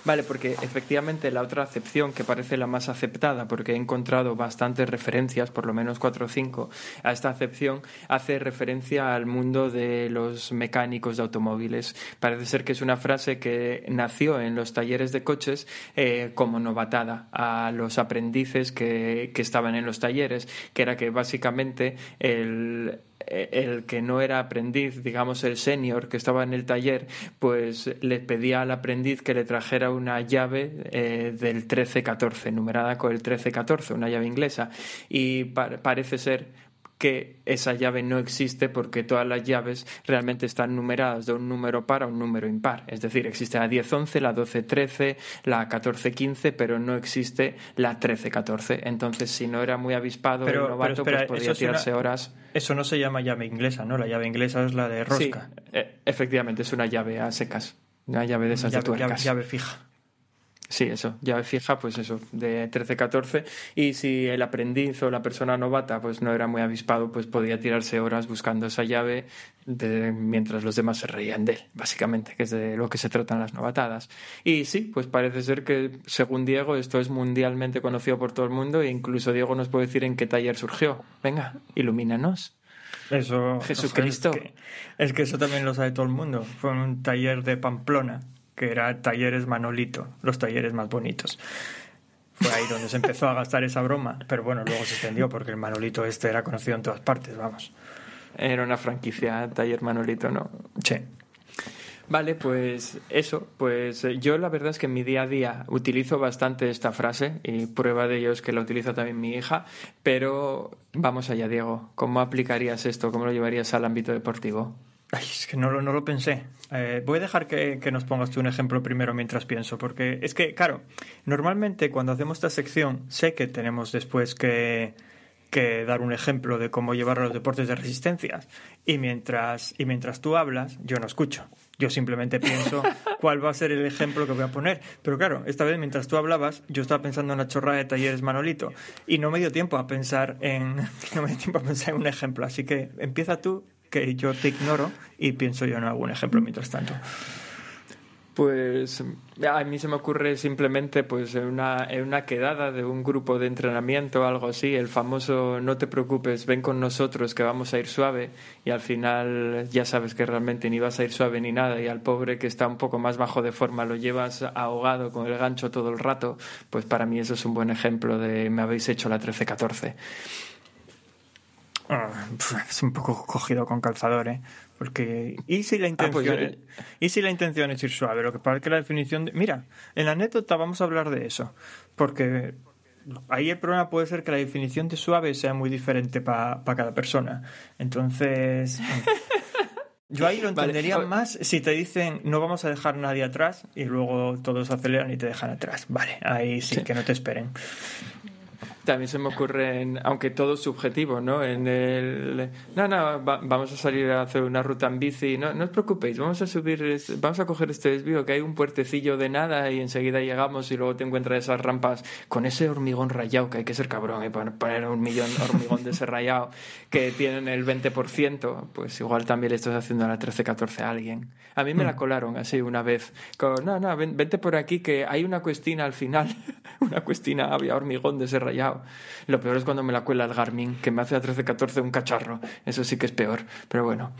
Vale, porque efectivamente la otra acepción que parece la más aceptada, porque he encontrado bastantes referencias, por lo menos cuatro o cinco, a esta acepción, hace referencia al mundo de los mecánicos de automóviles. Parece ser que es una frase que nació en los talleres de coches eh, como novatada a los aprendices que, que estaban en los talleres, que era que básicamente el el que no era aprendiz, digamos el senior que estaba en el taller, pues le pedía al aprendiz que le trajera una llave eh, del 1314, numerada con el 1314, una llave inglesa. Y pa- parece ser que esa llave no existe porque todas las llaves realmente están numeradas de un número par a un número impar. Es decir, existe la 1011, la 1213, la 1415, pero no existe la 1314. Entonces, si no era muy avispado Pero- el novato, espera, pues podía una- tirarse horas. Eso no se llama llave inglesa, ¿no? La llave inglesa es la de rosca. Sí, eh, efectivamente, es una llave a secas. Una llave de esas de llave, llave- tuercas. llave fija. Sí, eso, llave fija, pues eso, de 13-14. Y si el aprendiz o la persona novata pues no era muy avispado, pues podía tirarse horas buscando esa llave de- mientras los demás se reían de él, básicamente, que es de lo que se tratan las novatadas. Y sí, pues parece ser que, según Diego, esto es mundialmente conocido por todo el mundo e incluso Diego nos puede decir en qué taller surgió. Venga, ilumínanos. Eso, Jesucristo. Es que, es que eso también lo sabe todo el mundo. Fue en un taller de Pamplona, que era Talleres Manolito, los talleres más bonitos. Fue ahí donde se empezó a gastar esa broma, pero bueno, luego se extendió porque el Manolito este era conocido en todas partes, vamos. Era una franquicia, taller Manolito, ¿no? Sí. Vale, pues eso, pues eh, yo la verdad es que en mi día a día utilizo bastante esta frase y prueba de ello es que la utiliza también mi hija, pero vamos allá, Diego, ¿cómo aplicarías esto? ¿Cómo lo llevarías al ámbito deportivo? Ay, es que no lo, no lo pensé. Eh, voy a dejar que, que nos pongas tú un ejemplo primero mientras pienso, porque es que, claro, normalmente cuando hacemos esta sección sé que tenemos después que, que dar un ejemplo de cómo llevar a los deportes de resistencia. Y mientras, y mientras tú hablas, yo no escucho. Yo simplemente pienso cuál va a ser el ejemplo que voy a poner. Pero claro, esta vez mientras tú hablabas, yo estaba pensando en una chorrada de talleres Manolito. Y no me dio tiempo a pensar en. No me dio tiempo a pensar en un ejemplo. Así que empieza tú, que yo te ignoro, y pienso yo en algún ejemplo mientras tanto. Pues a mí se me ocurre simplemente pues en una, en una quedada de un grupo de entrenamiento o algo así, el famoso no te preocupes, ven con nosotros que vamos a ir suave y al final ya sabes que realmente ni vas a ir suave ni nada y al pobre que está un poco más bajo de forma lo llevas ahogado con el gancho todo el rato, pues para mí eso es un buen ejemplo de me habéis hecho la 13-14. Ah, es un poco cogido con calzador, ¿eh? Porque. ¿Y si la intención, pues yo- es, ¿y si la intención es ir suave? Lo que pasa es que la definición. De, mira, en la anécdota vamos a hablar de eso. Porque ahí el problema puede ser que la definición de suave sea muy diferente para cada persona. Entonces. Yo ahí lo entendería más si te dicen no vamos a dejar nadie atrás y luego todos aceleran y te dejan atrás. Vale, ahí sí, que no te esperen. También se me ocurre, en- aunque todo subjetivo, ¿no? En el. No, no, va- vamos a salir a hacer una ruta en bici. No, no os preocupéis, vamos a subir, vamos a coger este desvío, que hay un puertecillo de nada y enseguida llegamos y luego te encuentras esas rampas con ese hormigón rayado, que hay que ser cabrón, ¿eh? Para poner un millón hormigón de ese rayado que tienen el 20%, pues igual también le estás haciendo la 13-14 a alguien. A mí me la colaron así una vez. Con, no, no, ven- vente por aquí que hay una cuestina al final. una cuestina, había hormigón de ese rayado. Lo peor es cuando me la cuela el Garmin, que me hace a 13-14 un cacharro. Eso sí que es peor. Pero bueno.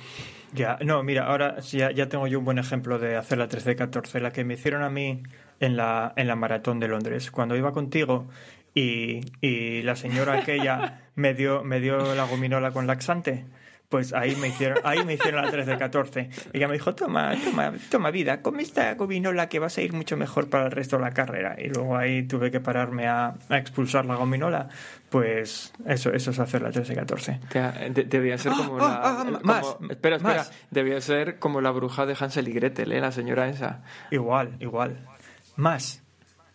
Ya, no, mira, ahora ya, ya tengo yo un buen ejemplo de hacer la 13-14, la que me hicieron a mí en la, en la maratón de Londres. Cuando iba contigo y, y la señora aquella me dio, me dio la gominola con laxante, pues ahí me hicieron, ahí me hicieron la 13-14. Ella me dijo, toma, toma, toma vida, come esta gominola que vas a ir mucho mejor para el resto de la carrera. Y luego ahí tuve que pararme a, a expulsar la gominola. Pues eso, eso es hacer la 13-14. Que, de- debía ser como Ah, la. ah, ah, como- más, espera, espera. más. Debía ser como la bruja de Hansel y Gretel, ¿eh? La señora esa. Igual, igual. Más.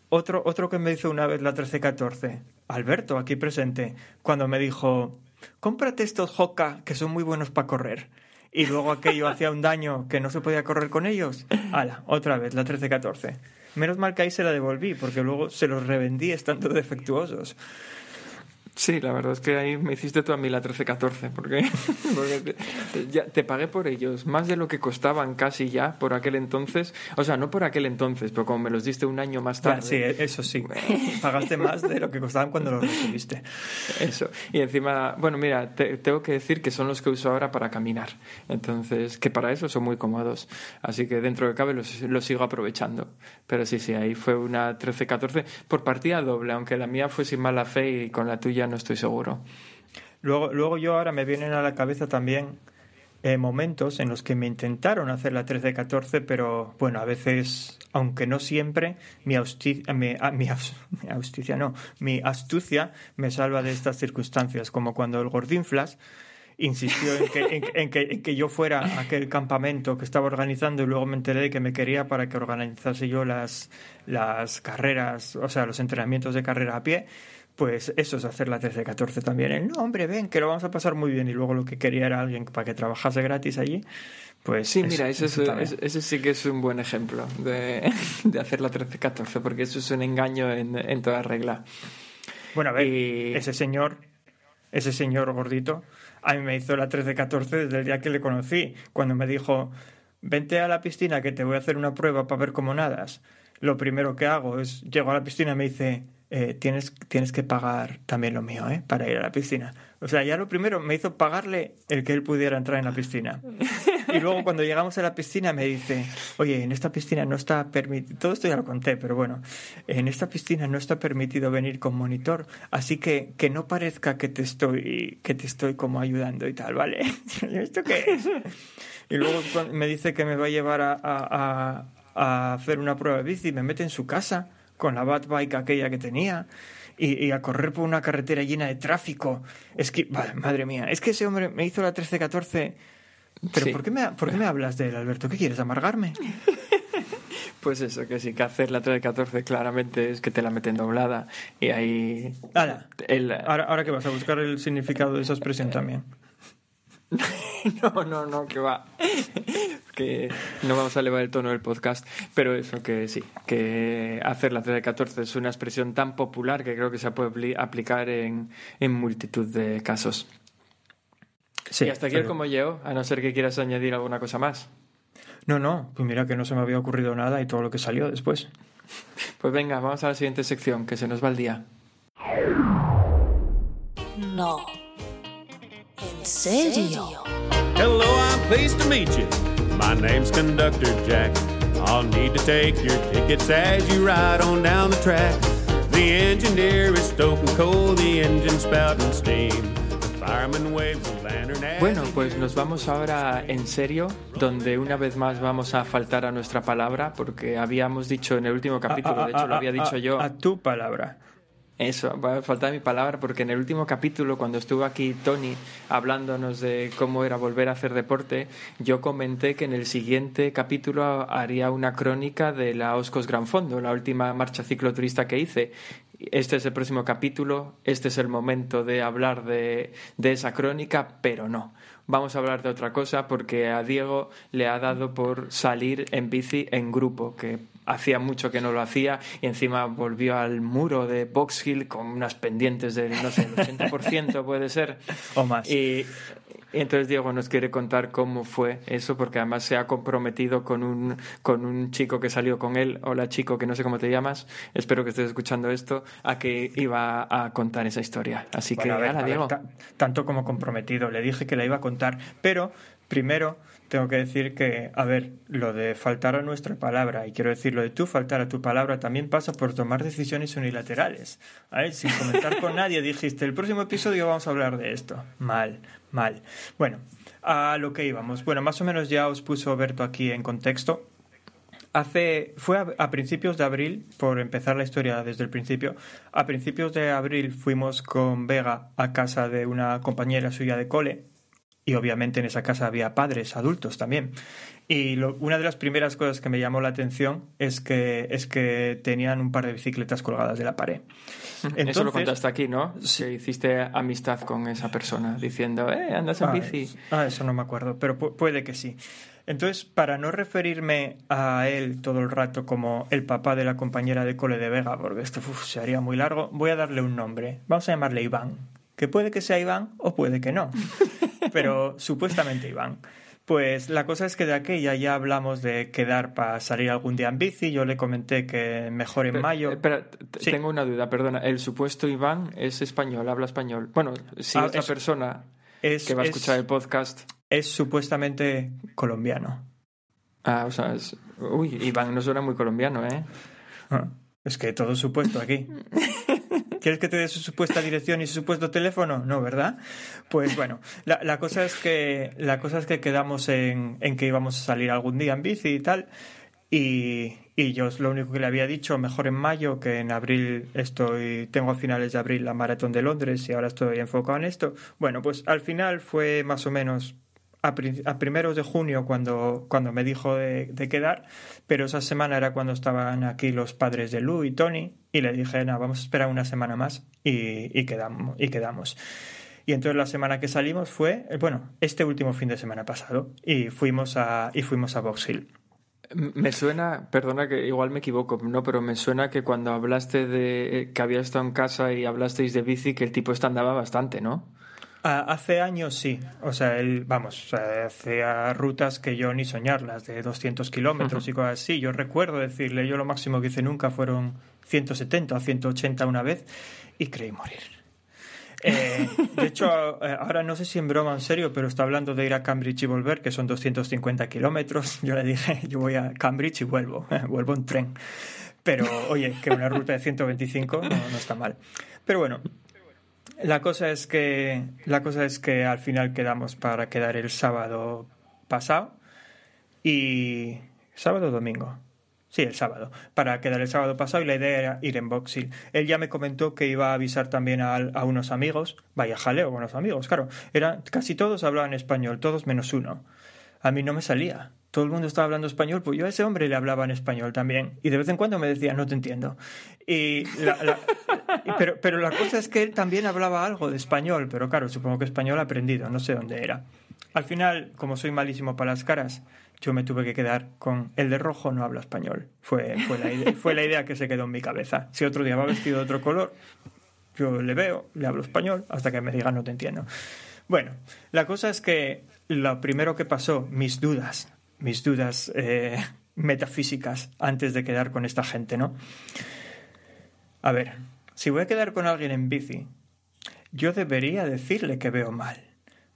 Otro, otro que me hizo una vez la 13-14, Alberto, aquí presente, cuando me dijo, cómprate estos Hoka que son muy buenos para correr. y luego aquello hacía un daño que no se podía correr con ellos. Ala, otra vez, la 13-14. Menos mal que ahí se la devolví, porque luego se los revendí estando defectuosos. Sí, la verdad es que ahí me hiciste tú a mí la 13-14, porque, porque te, ya, te pagué por ellos más de lo que costaban casi ya por aquel entonces. O sea, no por aquel entonces, pero como me los diste un año más tarde. Sí, eso sí. Pagaste más de lo que costaban cuando los recibiste. Eso. Y encima, bueno, mira, te, tengo que decir que son los que uso ahora para caminar. Entonces, que para eso son muy cómodos. Así que dentro de cabe los, los sigo aprovechando. Pero sí, sí, ahí fue una 13-14 por partida doble, aunque la mía fue sin mala fe y con la tuya no estoy seguro. Luego, luego yo ahora me vienen a la cabeza también eh, momentos en los que me intentaron hacer la 13-14, pero bueno, a veces, aunque no siempre, mi, austi mi, a, mi, aus mi austicia, no, mi astucia me salva de estas circunstancias, como cuando el Gordinflas insistió en que, en, en, que, en que yo fuera a aquel campamento que estaba organizando y luego me enteré de que me quería para que organizase yo las, las carreras, o sea, los entrenamientos de carrera a pie pues eso es hacer la 13-14 también. El, no, hombre, ven, que lo vamos a pasar muy bien. Y luego lo que quería era alguien para que trabajase gratis allí. Pues sí, mira, eso, eso, es, ese sí que es un buen ejemplo de, de hacer la 13-14, porque eso es un engaño en, en, toda regla. Bueno, a ver, y... ese señor, ese señor gordito, a mí me hizo la 13-14 desde el día que le conocí, cuando me dijo, vente a la piscina que te voy a hacer una prueba para ver cómo nadas. Lo primero que hago es, llego a la piscina y me dice, eh, tienes, tienes que pagar también lo mío, ¿eh? Para ir a la piscina. O sea, ya lo primero me hizo pagarle el que él pudiera entrar en la piscina. Y luego cuando llegamos a la piscina me dice, oye, en esta piscina no está permitido, todo esto ya lo conté, pero bueno, en esta piscina no está permitido venir con monitor, así que que no parezca que te estoy, que te estoy como ayudando y tal, ¿vale? ¿Esto qué es? Y luego me dice que me va a llevar a, a, a hacer una prueba de bici, me mete en su casa con la bad bike aquella que tenía y, y, a correr por una carretera llena de tráfico. Es que, madre mía, es que ese hombre me hizo la 13-14. Pero sí. ¿por, qué me, ¿por qué me hablas de él, Alberto? ¿Qué quieres, amargarme? Pues eso, que sí, que hacer la 13-14 claramente es que te la meten doblada y ahí... El... ahora, ahora que vas a buscar el significado de esa expresión también. no, no, no, que va. Que no vamos a elevar el tono del podcast, pero eso que sí, que hacer la 13-14 es una expresión tan popular que creo que se puede aplicar en, en multitud de casos. Sí, y hasta aquí pero... como yo, a no ser que quieras añadir alguna cosa más. No, no, pues mira que no se me había ocurrido nada y todo lo que salió después. Pues venga, vamos a la siguiente sección, que se nos va el día. No. ¿En serio? Hello, I'm pleased to meet you. My name's Conductor Jack. I'll need to take your tickets as you ride on down the track. The engineer is stoking coal, the engine spouting steam. Bueno, pues nos vamos ahora en serio, donde una vez más vamos a faltar a nuestra palabra, porque habíamos dicho en el último capítulo, a, a, de hecho lo había dicho a, yo. A tu palabra. Eso, va a faltar mi palabra porque en el último capítulo, cuando estuvo aquí Tony hablándonos de cómo era volver a hacer deporte, yo comenté que en el siguiente capítulo haría una crónica de la Oscos Gran Fondo, la última marcha cicloturista que hice. Este es el próximo capítulo, este es el momento de hablar de, de esa crónica, pero no. Vamos a hablar de otra cosa porque a Diego le ha dado por salir en bici en grupo, que hacía mucho que no lo hacía y encima volvió al muro de Box Hill con unas pendientes del, no sé, el 80% puede ser. O más. Y, y entonces Diego nos quiere contar cómo fue eso, porque además se ha comprometido con un, con un chico que salió con él, hola chico, que no sé cómo te llamas, espero que estés escuchando esto, a que iba a contar esa historia. Así bueno, que, a ver, ala, a Diego. Ver, tanto como comprometido, le dije que la iba a contar, pero primero tengo que decir que, a ver, lo de faltar a nuestra palabra, y quiero decir, lo de tú faltar a tu palabra también pasa por tomar decisiones unilaterales. ¿vale? Sin comentar con nadie dijiste, el próximo episodio vamos a hablar de esto. Mal, mal. Bueno, a lo que íbamos. Bueno, más o menos ya os puso Berto aquí en contexto. Hace, fue a, a, principios de abril, por empezar la historia desde el principio, a principios de abril fuimos con Vega a casa de una compañera suya de cole y obviamente en esa casa había padres, adultos también. Y lo- una de las primeras cosas que me llamó la atención es que, es que tenían un par de bicicletas colgadas de la pared. Eso lo Entonces- contaste aquí, ¿no? Que hiciste amistad con esa persona diciendo, eh, andas en Ah, bici. es- Ah, eso no me acuerdo, pero pu- puede que sí. Entonces, para no referirme a él todo el rato como el papá de la compañera de cole de Vega, porque esto uf, se haría muy largo, voy a darle un nombre. Vamos a llamarle Iván. Que puede que sea Iván o puede que no. pero supuestamente Iván. Pues la cosa es que de aquella ya hablamos de quedar para salir algún día en bici. Yo le comenté que mejor en mayo. Espera, t- Sí. tengo una duda, perdona. El supuesto Iván es español, habla español. Bueno, si Ah, es la persona es, que va a es- escuchar el podcast. es supuestamente colombiano. Ah, o sea, es- uy, Iván no suena muy colombiano, ¿eh? Ah, Es que todo supuesto aquí. ¿Quieres que te dé su supuesta dirección y su supuesto teléfono? No, ¿verdad? Pues bueno, la, cosa es que la cosa es que quedamos en, en que íbamos a salir algún día en bici y tal. Y, y yo es lo único que le había dicho, mejor en mayo, que en abril estoy, tengo a finales de abril la maratón de Londres y ahora estoy enfocado en esto. Bueno, pues al final fue más o menos a, primeros de junio cuando, cuando me dijo de, quedar, pero esa semana era cuando estaban aquí los padres de Lu y Tony y le dije, nada, vamos a esperar una semana más y, y quedamos. Y quedamos. Y entonces la semana que salimos fue, eh, bueno, este último fin de semana pasado y fuimos a, y fuimos a Box Hill. Me suena, perdona que igual me equivoco, no, pero me suena que cuando hablaste de eh, que había estado en casa y hablasteis de bici, que el tipo este andaba bastante, ¿no? Ah, hace años sí, o sea, él, vamos, hacía rutas que yo ni soñarlas, de 200 kilómetros y cosas así. Yo recuerdo decirle, yo lo máximo que hice nunca fueron 170 o 180 una vez y creí morir. Eh, de hecho, eh, ahora no sé si en broma en serio, pero está hablando de ir a Cambridge y volver, que son 250 kilómetros. Yo le dije, yo voy a Cambridge y vuelvo, vuelvo en tren. Pero, oye, que una ruta de 125 no, no está mal. Pero bueno, la cosa es que la cosa es que al final quedamos para quedar el sábado pasado y sábado o domingo. Sí, el sábado, para quedar el sábado pasado y la idea era ir en boxing. Él ya me comentó que iba a avisar también a, a unos amigos, vaya jaleo con los amigos, claro. Eran, casi todos hablaban español, todos menos uno. A mí no me salía. Todo el mundo estaba hablando español, pues yo a ese hombre le hablaba en español también. Y de vez en cuando me decía, no te entiendo. Pero, pero la cosa es que él también hablaba algo de español, pero claro, supongo que español aprendido, no sé dónde era. Al final, como soy malísimo para las caras, yo me tuve que quedar con el de rojo no habla español. Fue, fue, la, idea, fue la idea que se quedó en mi cabeza. Si otro día va vestido de otro color, yo le veo, le hablo español, hasta que me diga no te entiendo. Bueno, la cosa es que lo primero que pasó, mis dudas, mis dudas eh, metafísicas antes de quedar con esta gente, ¿no? A ver, si voy a quedar con alguien en bici, yo debería decirle que veo mal.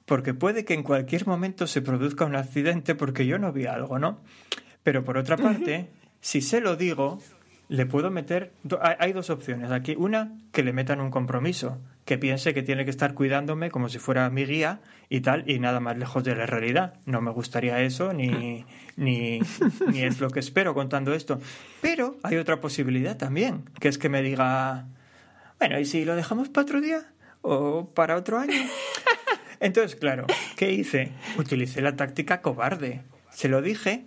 Porque puede que en cualquier momento se produzca un accidente porque yo no vi algo, ¿no? Pero por otra parte, si se lo digo, le puedo meter... Hay dos opciones aquí. Una, que le metan un compromiso, que piense que tiene que estar cuidándome como si fuera mi guía y tal, y nada más lejos de la realidad. No me gustaría eso, ni, ni, ni es lo que espero contando esto. Pero hay otra posibilidad también, que es que me diga, bueno, ¿y si lo dejamos para otro día? ¿O para otro año? Entonces, claro, ¿qué hice? Utilicé la táctica cobarde. Se lo dije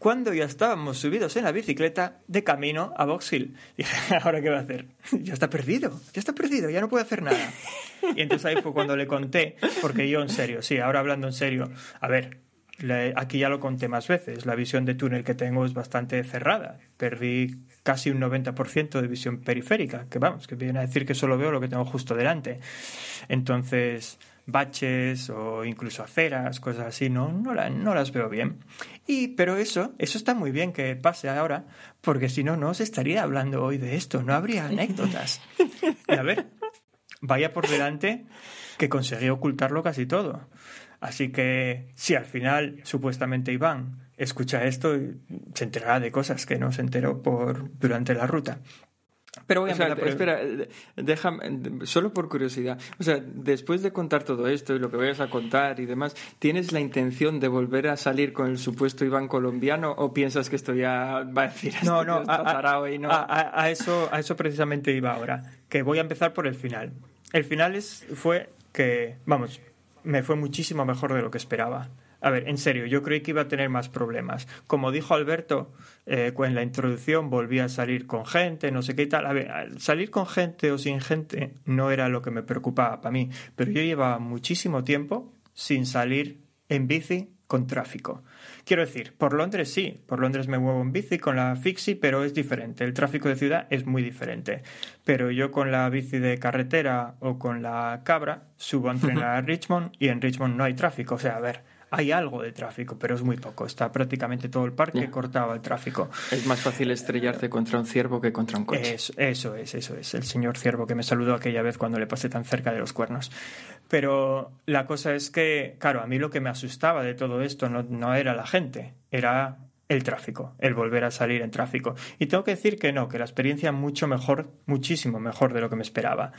cuando ya estábamos subidos en la bicicleta de camino a Box Hill. Dije, ¿ahora qué va a hacer? Ya está perdido, ya está perdido, ya no puede hacer nada. Y entonces ahí fue cuando le conté, porque yo en serio, sí, ahora hablando en serio, a ver, aquí ya lo conté más veces, la visión de túnel que tengo es bastante cerrada. Perdí casi un 90% de visión periférica, que vamos, que viene a decir que solo veo lo que tengo justo delante. Entonces, baches o incluso aceras, cosas así, no, no, no las veo bien. Y, pero eso, eso está muy bien que pase ahora, porque si no, no os estaría hablando hoy de esto, no habría anécdotas. Y a ver, vaya por delante que conseguí ocultarlo casi todo. Así que si al final supuestamente Iván escucha esto, se enterará de cosas que no se enteró por durante la ruta. Pero voy a O sea, empezar por el- espera, eh, déjame, solo por curiosidad. O sea, después de contar todo esto y lo que vayas a contar y demás, ¿tienes la intención de volver a salir con el supuesto Iván colombiano o piensas que esto ya va a decir No, "Este no, a, y no? a- a- a eso, a eso precisamente iba ahora. Que voy a empezar por el final. El final es, fue que, vamos, me fue muchísimo mejor de lo que esperaba. A ver, en serio, yo creí que iba a tener más problemas. Como dijo Alberto eh, en la introducción, volví a salir con gente, no sé qué y tal. A ver, al salir con gente o sin gente no era lo que me preocupaba para mí, pero yo llevaba muchísimo tiempo sin salir en bici con tráfico. Quiero decir, por Londres sí, por Londres me muevo en bici con la Fixie, pero es diferente. El tráfico de ciudad es muy diferente. Pero yo con la bici de carretera o con la cabra subo a entrenar a Richmond y en Richmond no hay tráfico. O sea, a ver, hay algo de tráfico, pero es muy poco. Está prácticamente todo el parque Ya. cortado al tráfico. Es más fácil estrellarte contra un ciervo que contra un coche. Es- eso es, eso es. El señor ciervo que me saludó aquella vez cuando le pasé tan cerca de los cuernos. Pero la cosa es que, claro, a mí lo que me asustaba de todo esto no, no era la gente, era el tráfico, el volver a salir en tráfico. Y tengo que decir que no, que la experiencia mucho mejor, muchísimo mejor de lo que me esperaba.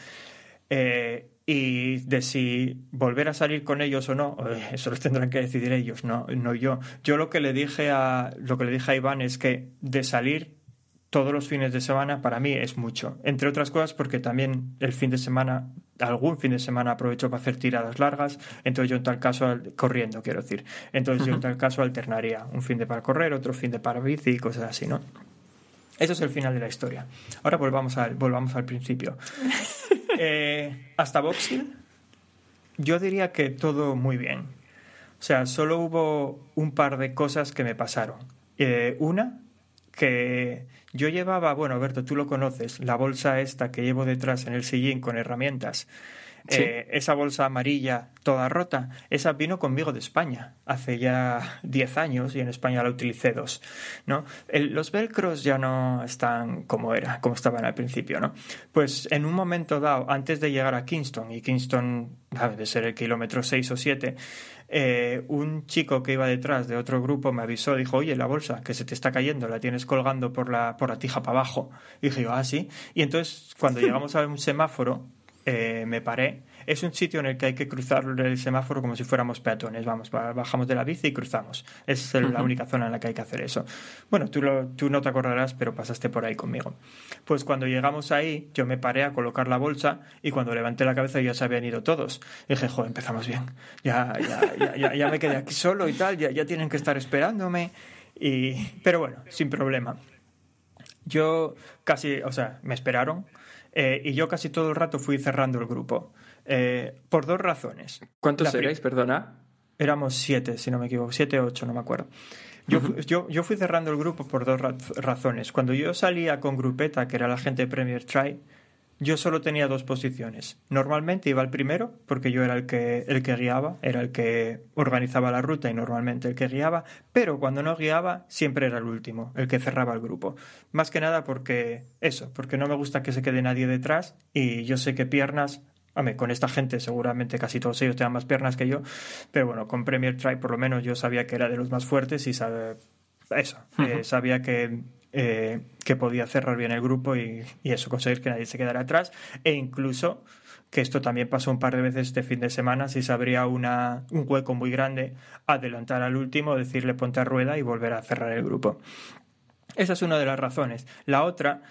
Eh, y de si volver a salir con ellos o no, eso lo tendrán que decidir ellos, no, no yo. Yo lo que le dije a lo que le dije a Iván es que de salir todos los fines de semana para mí es mucho. Entre otras cosas porque también el fin de semana, algún fin de semana aprovecho para hacer tiradas largas, entonces yo en tal caso, corriendo quiero decir, entonces yo en tal caso alternaría un fin de para correr, otro fin de para bici y cosas así, ¿no? Eso es el final de la historia. Ahora volvamos al, volvamos al principio. Eh, hasta Boxhill, yo diría que todo muy bien. O sea, solo hubo un par de cosas que me pasaron. Eh, una, que yo llevaba, bueno, Alberto, tú lo conoces, la bolsa esta que llevo detrás en el sillín con herramientas. Eh, esa bolsa amarilla toda rota, esa vino conmigo de España hace ya 10 años y en España la utilicé dos. ¿no? Los velcros ya no están como era, como estaban al principio. ¿no? Pues en un momento dado, antes de llegar a Kingston, y Kingston ah, debe ser el kilómetro 6 o 7, eh, un chico que iba detrás de otro grupo me avisó, dijo, oye, la bolsa que se te está cayendo, la tienes colgando por la, por la tija para abajo. Y dije, ah, sí. Y entonces, cuando llegamos a un semáforo, eh, me paré. Es un sitio en el que hay que cruzar el semáforo como si fuéramos peatones. Vamos, ba- bajamos de la bici y cruzamos. Es la única zona en la que hay que hacer eso. Bueno, tú, lo- tú no te acordarás, pero pasaste por ahí conmigo. Pues cuando llegamos ahí, yo me paré a colocar la bolsa y cuando levanté la cabeza ya se habían ido todos. Y dije, joder, empezamos bien. Ya, ya, ya, ya, ya me quedé aquí solo y tal, ya, ya tienen que estar esperándome. Y... Pero bueno, sin problema. Yo casi, o sea, me esperaron eh, y yo casi todo el rato fui cerrando el grupo. Eh, por dos razones. ¿Cuántos erais, perdona? Éramos siete, si no me equivoco, siete o ocho, no me acuerdo. Yo, yo, yo fui cerrando el grupo por dos ra- razones. Cuando yo salía con Grupeta, que era la gente de Premier Try, yo solo tenía dos posiciones. Normalmente iba al primero, porque yo era el que, el que guiaba, era el que organizaba la ruta y normalmente el que guiaba, pero cuando no guiaba siempre era el último, el que cerraba el grupo. Más que nada porque eso, porque no me gusta que se quede nadie detrás y yo sé que piernas Hombre, con esta gente seguramente casi todos ellos tengan más piernas que yo, pero bueno, con Premier Try por lo menos yo sabía que era de los más fuertes y sabe, eso, eh, sabía que, eh, que podía cerrar bien el grupo y, y eso, conseguir que nadie se quedara atrás e incluso que esto también pasó un par de veces este fin de semana, si se abría una, un hueco muy grande, adelantar al último, decirle ponte a rueda y volver a cerrar el grupo. Esa es una de las razones. La otra,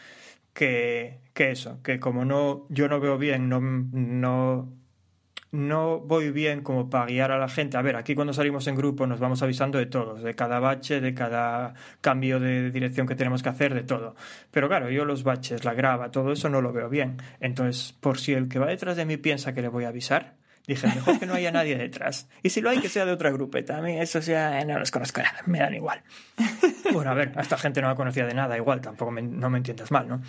que, que eso, que como no, yo no veo bien, no, no, no voy bien como para guiar a la gente. A ver, aquí cuando salimos en grupo nos vamos avisando de todos, de cada bache, de cada cambio de dirección que tenemos que hacer, de todo. Pero claro, yo los baches, la grava, todo eso no lo veo bien. Entonces, por si el que va detrás de mí piensa que le voy a avisar, dije, mejor que no haya nadie detrás. Y si lo hay, que sea de otra grupeta. A mí eso ya no los conozco nada, me dan igual. Bueno, a ver, a esta gente no la conocía de nada, igual, tampoco me- no me entiendas mal, ¿no?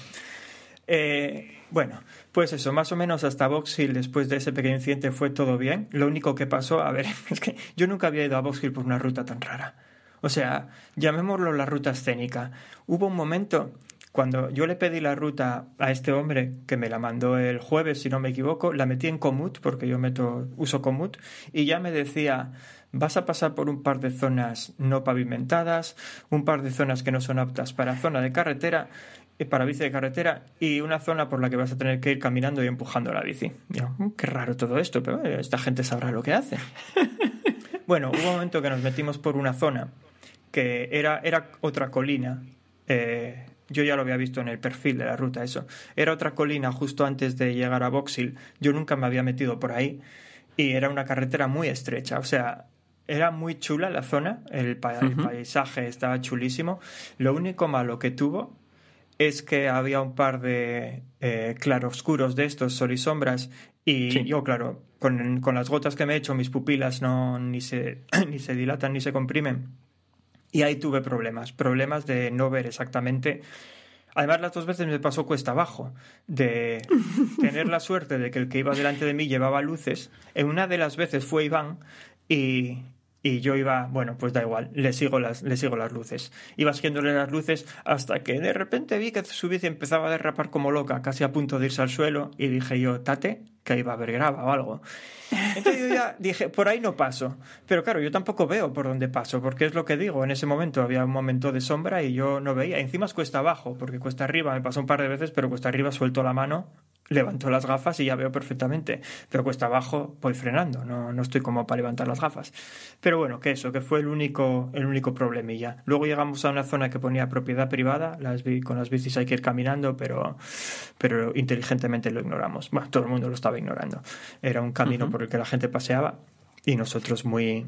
Eh, bueno, pues eso, más o menos hasta Box Hill después de ese pequeño incidente fue todo bien. Lo único que pasó, a ver, es que yo nunca había ido a Box Hill por una ruta tan rara. O sea, llamémoslo la ruta escénica. Hubo un momento cuando yo le pedí la ruta a este hombre que me la mandó el jueves, si no me equivoco, la metí en Komoot, porque yo meto, uso Komoot, y ya me decía, vas a pasar por un par de zonas no pavimentadas, un par de zonas que no son aptas para zona de carretera, para bici de carretera, y una zona por la que vas a tener que ir caminando y empujando la bici. Yo, "Mm, qué raro todo esto, pero esta gente sabrá lo que hace. bueno, hubo un momento que nos metimos por una zona que era, era otra colina. eh, yo ya lo había visto en el perfil de la ruta, eso. Era otra colina justo antes de llegar a Box Hill. Yo nunca me había metido por ahí. y era una carretera muy estrecha. O sea, era muy chula la zona, el, pa- el paisaje estaba chulísimo. Lo único malo que tuvo es que había un par de eh, claroscuros de estos, sol y sombras, y Sí. yo, claro, con, con las gotas que me he hecho, mis pupilas no ni se, ni se dilatan ni se comprimen. Y ahí tuve problemas, problemas de no ver exactamente. Además, las dos veces me pasó cuesta abajo, de tener la suerte de que el que iba delante de mí llevaba luces. En una de las veces fue Iván y, y yo iba, bueno, pues da igual, le sigo las, le sigo las luces. Iba siguiéndole las luces hasta que de repente vi que su bici empezaba a derrapar como loca, casi a punto de irse al suelo, y dije yo, tate, que iba a haber grava o algo. Entonces yo ya dije, por ahí no paso. Pero claro, yo tampoco veo por dónde paso, porque es lo que digo. En ese momento había un momento de sombra y yo no veía. Encima es cuesta abajo, porque cuesta arriba me pasó un par de veces, pero cuesta arriba suelto la mano, levanto las gafas y ya veo perfectamente. Pero cuesta abajo voy frenando, no, no estoy como para levantar las gafas. Pero bueno, que eso, que fue el único, el único problemilla. Luego llegamos a una zona que ponía propiedad privada, las vi- con las bicis hay que ir caminando, pero, pero inteligentemente lo ignoramos. Bueno, todo el mundo lo estaba ignorando. Era un camino por el que la gente paseaba y nosotros muy,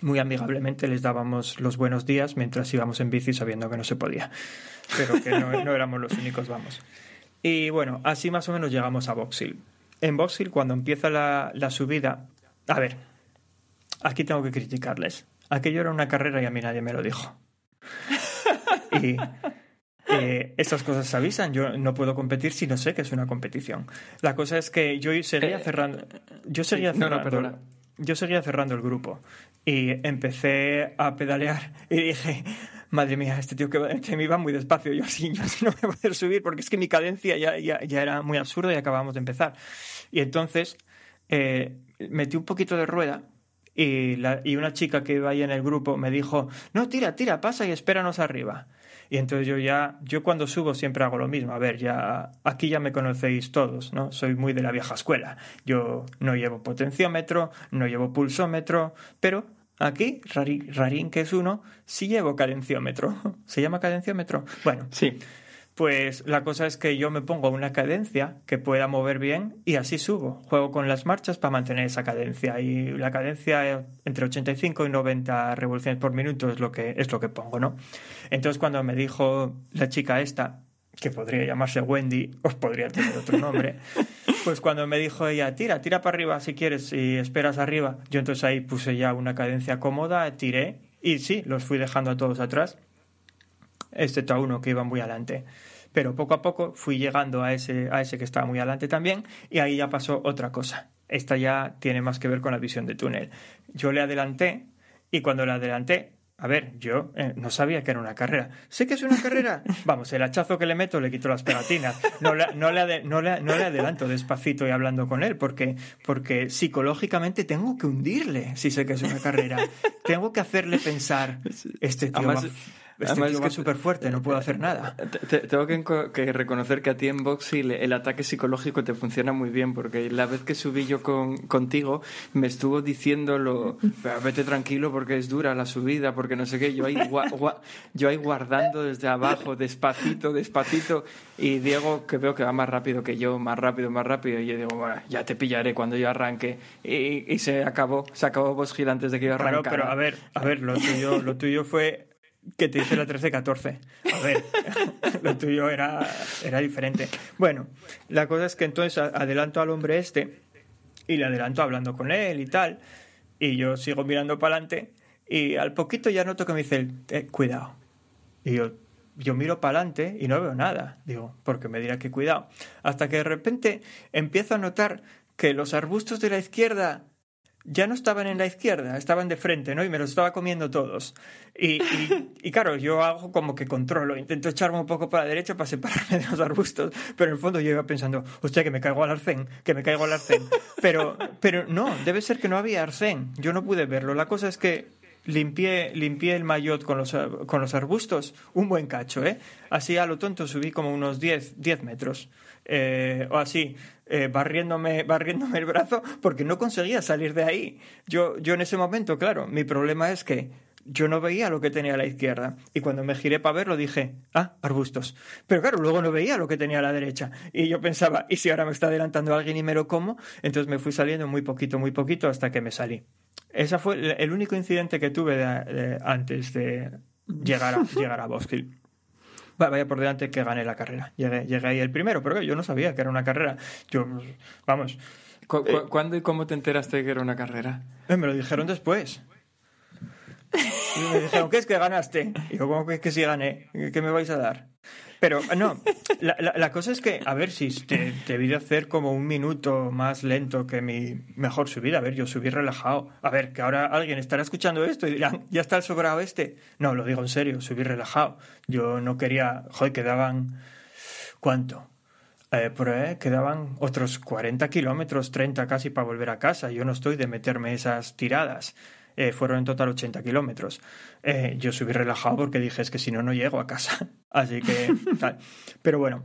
muy amigablemente les dábamos los buenos días mientras íbamos en bici sabiendo que no se podía. Pero que no, no éramos los únicos, vamos. Y bueno, así más o menos llegamos a Box Hill. En Box Hill, cuando empieza la, la subida... A ver, aquí tengo que criticarles. Aquello era una carrera y a mí nadie me lo dijo. Y eh, estas cosas se avisan. Yo no puedo competir si no sé que es una competición. La cosa es que yo seguía Eh, cerrando. Yo seguía no, no, cerrando. perdona. yo seguía cerrando el grupo y empecé a pedalear y dije, madre mía, este tío que de mí va muy despacio, yo así, yo así no me voy a poder subir porque es que mi cadencia ya, ya, ya era muy absurda y acabábamos de empezar. Y entonces eh, metí un poquito de rueda y, la, y una chica que iba ahí en el grupo me dijo, no, tira, tira, pasa y espéranos arriba. Y entonces yo ya, yo cuando subo siempre hago lo mismo. A ver, ya aquí ya me conocéis todos, ¿no? Soy muy de la vieja escuela. Yo no llevo potenciómetro, no llevo pulsómetro, pero aquí, rarín que es uno, sí llevo cadenciómetro. ¿Se llama cadenciómetro? Bueno, Sí. pues la cosa es que yo me pongo una cadencia que pueda mover bien y así subo. Juego con las marchas para mantener esa cadencia y la cadencia entre 85 y 90 revoluciones por minuto es lo que es lo que pongo, ¿no? Entonces cuando me dijo la chica esta que podría llamarse Wendy o podría tener otro nombre, pues cuando me dijo ella, tira, tira para arriba si quieres y esperas arriba, yo entonces ahí puse ya una cadencia cómoda, tiré y sí, los fui dejando a todos atrás excepto a uno que iba muy adelante. Pero poco a poco fui llegando a ese, a ese que estaba muy adelante también y ahí ya pasó otra cosa. Esta ya tiene más que ver con la visión de túnel. Yo le adelanté y cuando le adelanté, a ver, yo eh, no sabía que era una carrera. Sé que es una carrera. Vamos, el hachazo que le meto le quito las pegatinas. No le, no le, no le- no le adelanto despacito y hablando con él porque, porque psicológicamente tengo que hundirle si sé que es una carrera. Tengo que hacerle pensar, este tío Además- va, este además es que- súper fuerte, no puedo hacer nada. Te- te- tengo que, reconocer que a ti en Boxy el ataque psicológico te funciona muy bien, porque la vez que subí yo con, contigo me estuvo diciendo lo, "Pero vete tranquilo porque es dura la subida, porque no sé qué, yo ahí, gua- gua- yo ahí guardando desde abajo, despacito, despacito, y Diego que veo que va más rápido que yo, más rápido, más rápido, y yo digo, bueno, ya te pillaré cuando yo arranque, y, y se acabó, se acabó Box antes de que yo Claro, arrancara. pero a ver, a ver, lo tuyo, lo tuyo fue que te hice la 13-14. A ver, lo tuyo era, era diferente. Bueno, la cosa es que entonces adelanto al hombre este y le adelanto hablando con él y tal, y yo sigo mirando para adelante y al poquito ya noto que me dice, "Eh, cuidado. Y yo, yo miro para adelante y no veo nada. Digo, porque me dirá que cuidado. Hasta que de repente empiezo a notar que los arbustos de la izquierda ya no estaban en la izquierda, estaban de frente, ¿no? Y me los estaba comiendo todos. Y, y, y claro, yo hago como que controlo, intento echarme un poco para la derecha para separarme de los arbustos, pero en el fondo yo iba pensando, hostia, que me caigo al arcén, que me caigo al arcén. Pero, pero no, debe ser que no había arcén, yo no pude verlo. La cosa es que limpié, limpié el maillot con los, con los arbustos, un buen cacho, ¿eh? Así a lo tonto subí como unos 10, 10 metros, eh, o así, eh, barriéndome, barriéndome el brazo, porque no conseguía salir de ahí. Yo, yo en ese momento, claro, mi problema es que yo no veía lo que tenía a la izquierda. Y cuando me giré para verlo dije, ah, arbustos. Pero claro, luego no veía lo que tenía a la derecha. Y yo pensaba, ¿y si ahora me está adelantando alguien y me lo como? Entonces me fui saliendo muy poquito, muy poquito hasta que me salí. Ese fue el- único incidente que tuve antes de llegar a, llegar a. Va- Vaya por delante que gané la carrera. Llegué, llegué ahí el primero, pero yo no sabía que era una carrera. Yo, vamos, ¿Cu- cu- ¿Cuándo y cómo te enteraste que era una carrera? eh, me lo dijeron después. Y me dijeron, ¿qué es que ganaste? Y yo, ¿cómo que, que sí gané? ¿Qué me vais a dar? Pero no, la, la- cosa es que, a ver, si te, debí de hacer como un minuto más lento que mi mejor subida. A ver, yo subí relajado. A ver, que ahora alguien estará escuchando esto y dirán, ¿ya está el sobrado este? No, lo digo en serio, subí relajado. Yo no quería, joder, quedaban, ¿cuánto? Eh, ahí quedaban otros 40 kilómetros, 30 casi para volver a casa. Yo no estoy de meterme esas tiradas. Eh, fueron en total 80 kilómetros. Eh, yo subí relajado porque dije, es que si no, no llego a casa. Así que tal. Pero bueno,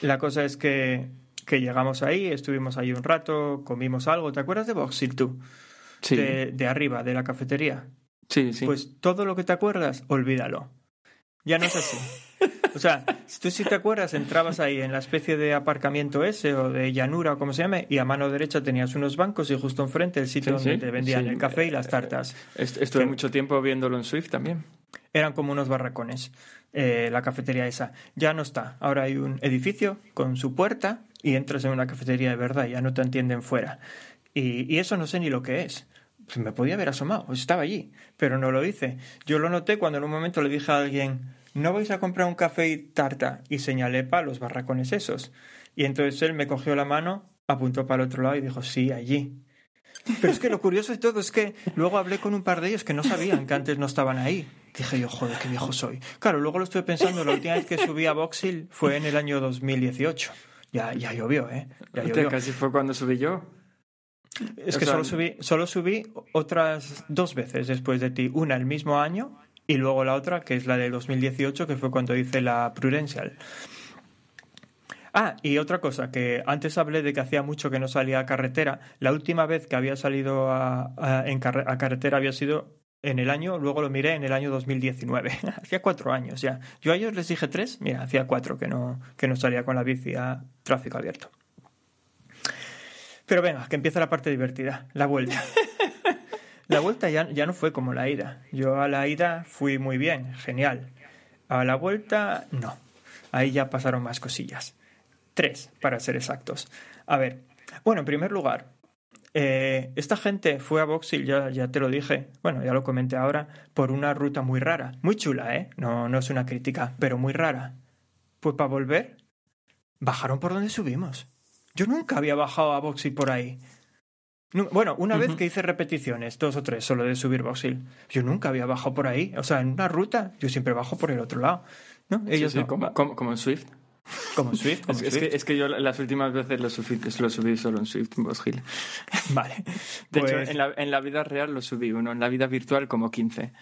la cosa es que, que llegamos ahí, estuvimos ahí un rato, comimos algo. ¿Te acuerdas de Boxil tú? Sí, De, de arriba, de la cafetería. sí, sí. Pues todo lo que te acuerdas, olvídalo. Ya no es así. O sea, si tú si te acuerdas, entrabas ahí en la especie de aparcamiento ese o de llanura o como se llame, y a mano derecha tenías unos bancos y justo enfrente el sitio Sí, donde sí, te vendían sí. el café y las tartas. Est- Estuve mucho tiempo viéndolo en Swift también. Eran como unos barracones, eh, la cafetería esa. Ya no está. Ahora hay un edificio con su puerta y entras en una cafetería de verdad, ya no te entienden fuera. Y, y eso no sé ni lo que es. Me podía haber asomado, estaba allí, pero no lo hice. Yo lo noté cuando en un momento le dije a alguien, ¿no vais a comprar un café y tarta? Y señalé para los barracones esos. Y entonces él me cogió la mano, apuntó para el otro lado y dijo, sí, allí. Pero es que lo curioso de todo es que luego hablé con un par de ellos que no sabían que antes no estaban ahí. Dije yo, joder, qué viejo soy. Claro, luego lo estuve pensando, la última vez que subí a Box Hill fue en el año 2018. Ya, ya llovió, ¿eh? Ya llovió. casi fue cuando subí yo. Es o que sea, solo subí, solo subí otras dos veces después de ti. Una el mismo año y luego la otra, que es la del 2018, que fue cuando hice la Prudential. Ah, y otra cosa, que antes hablé de que hacía mucho que no salía a carretera. La última vez que había salido a, en carretera había sido en el año, luego lo miré en el año 2019. hacía cuatro años ya. Yo a ellos les dije tres, mira, hacía cuatro que no, que no salía con la bici a tráfico abierto. Pero venga, que empieza la parte divertida, la vuelta. La vuelta ya, ya no fue como la ida. Yo a la ida fui muy bien, genial. A la vuelta, no. Ahí ya pasaron más cosillas. Tres, para ser exactos. A ver, bueno, en primer lugar, eh, esta gente fue a Boxhill, ya, ya te lo dije, bueno, ya lo comenté ahora, por una ruta muy rara. Muy chula, ¿eh? No, no es una crítica, pero muy rara. Pues para volver, bajaron por donde subimos. Yo nunca había bajado a Boxhill por ahí. Bueno, una vez que hice repeticiones, dos o tres, solo de subir Boxhill. Yo nunca había bajado por ahí. O sea, en una ruta, yo siempre bajo por el otro lado. ¿No? Ellos Sí, sí, no. como, como, como en Swift. Como Swift, como Es, es Swift. que, es que yo las últimas veces lo subí, lo subí solo en Swift, en Box Hill. Vale. De Pues- hecho, en la, en la vida real lo subí uno, en la vida virtual como 15.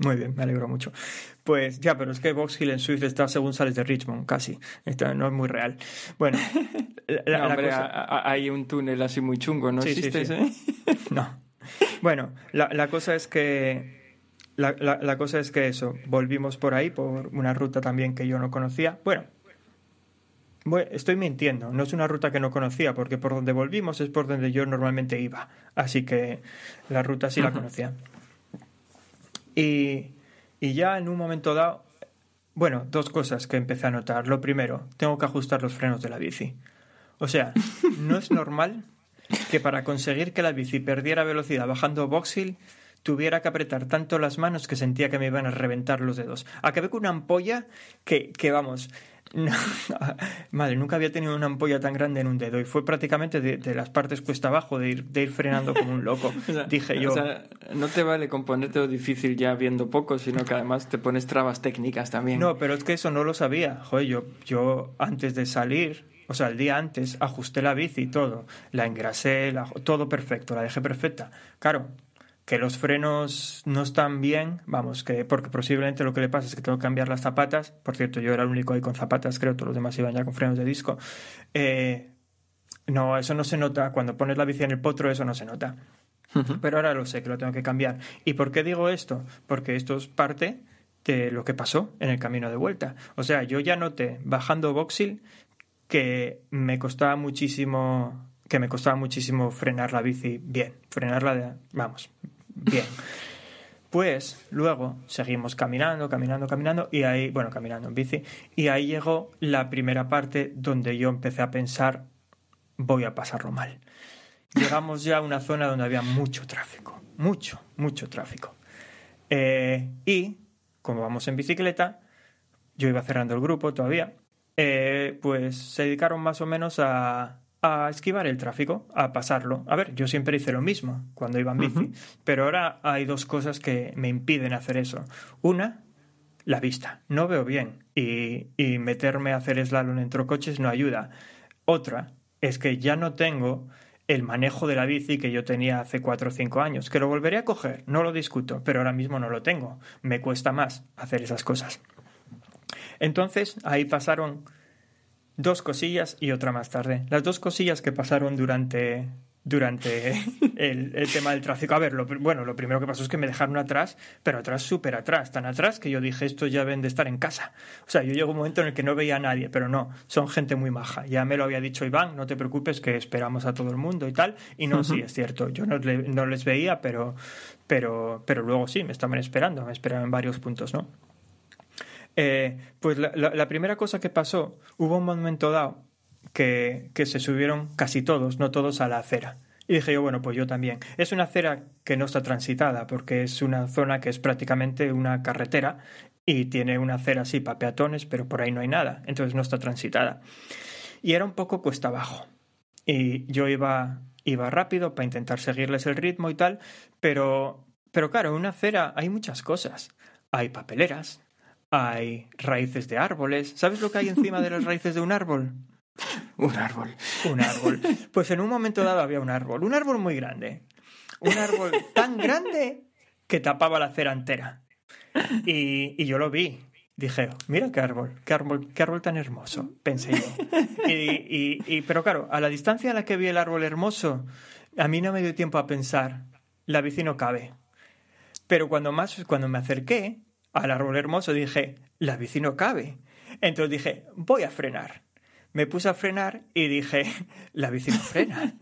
Muy bien, me alegro mucho. Pues ya, pero es que Box Hill en Swift está según sales de Richmond, casi. Esto no es muy real. Bueno, la, cosa- a- a- hay un túnel así muy chungo, ¿no Sí, existe sí. No. Bueno, la, la cosa es que. La, la- la cosa es que eso, volvimos por ahí, por una ruta también que yo no conocía. Bueno, voy- estoy mintiendo, no es una ruta que no conocía, porque por donde volvimos es por donde yo normalmente iba. Así que la ruta sí la conocía. Y, y ya en un momento dado, bueno, dos cosas que empecé a notar. Lo primero, tengo que ajustar los frenos de la bici. O sea, no es normal que para conseguir que la bici perdiera velocidad bajando Box tuviera que apretar tanto las manos que sentía que me iban a reventar los dedos. Acabé con una ampolla que, que vamos, no- madre, nunca había tenido una ampolla tan grande en un dedo y fue prácticamente de, de las partes cuesta abajo de ir, de ir frenando como un loco. O sea, Dije yo, o sea, no te vale con ponerte lo difícil ya viendo poco, sino que además te pones trabas técnicas también. No, pero es que eso no lo sabía. Joder, yo, yo antes de salir, o sea, el día antes, ajusté la bici y todo. La engrasé, la- todo perfecto, la dejé perfecta. Claro, que los frenos no están bien, vamos, que porque posiblemente lo que le pasa es que tengo que cambiar las zapatas. Por cierto, yo era el único ahí con zapatas, creo, todos los demás iban ya con frenos de disco. Eh, no, eso no se nota. Cuando pones la bici en el potro, eso no se nota. Pero ahora lo sé que lo tengo que cambiar. ¿Y por qué digo esto? Porque esto es parte de lo que pasó en el camino de vuelta. O sea, yo ya noté bajando Boxil que me costaba muchísimo que me costaba muchísimo frenar la bici bien, frenarla de, vamos, bien. Pues luego seguimos caminando, caminando, caminando y ahí, bueno, caminando en bici y ahí llegó la primera parte donde yo empecé a pensar voy a pasarlo mal. Llegamos ya a una zona donde había mucho tráfico, mucho, mucho tráfico. Eh, y como vamos en bicicleta, yo iba cerrando el grupo todavía, eh, pues se dedicaron más o menos a, a esquivar el tráfico, a pasarlo. A ver, yo siempre hice lo mismo cuando iba en bici, pero ahora hay dos cosas que me impiden hacer eso. Una, la vista. No veo bien y, y meterme a hacer slalom entre coches no ayuda. Otra es que ya no tengo el manejo de la bici que yo tenía hace cuatro o cinco años, que lo volveré a coger, no lo discuto, pero ahora mismo no lo tengo. Me cuesta más hacer esas cosas. Entonces, ahí pasaron dos cosillas y otra más tarde. Las dos cosillas que pasaron durante durante el, el tema del tráfico. A ver, lo, bueno, lo primero que pasó es que me dejaron atrás, pero atrás, súper atrás, tan atrás que yo dije, esto ya ven de estar en casa. O sea, yo llegó un momento en el que no veía a nadie, pero no, son gente muy maja. Ya me lo había dicho Iván, no te preocupes que esperamos a todo el mundo y tal. Y no, sí, es cierto, yo no, no les veía, pero, pero, pero luego sí, me estaban esperando, me esperaban en varios puntos, ¿no? Eh, pues la, primera cosa que pasó, hubo un momento dado que, que se subieron casi todos, no todos, a la acera. Y dije yo, bueno, pues yo también. Es una acera que no está transitada, porque es una zona que es prácticamente una carretera y tiene una acera así para peatones, pero por ahí no hay nada, entonces no está transitada. Y era un poco cuesta abajo. Y yo iba, iba rápido para intentar seguirles el ritmo y tal, pero, pero claro, en una acera hay muchas cosas. Hay papeleras, hay raíces de árboles. ¿Sabes lo que hay encima de las raíces de un árbol? Un árbol. Un árbol. Pues en un momento dado había un árbol, un árbol muy grande. Un árbol tan grande que tapaba la acera entera. Y, y yo lo vi. Dije, mira qué árbol, qué árbol, qué árbol tan hermoso, pensé yo. Y, y- y- pero claro, a la distancia a la que vi el árbol hermoso, a mí no me dio tiempo a pensar, la bici no cabe. Pero cuando más, cuando me acerqué al árbol hermoso, dije, la bici no cabe. Entonces dije, voy a frenar. Me puse a frenar y dije, la bici no frena.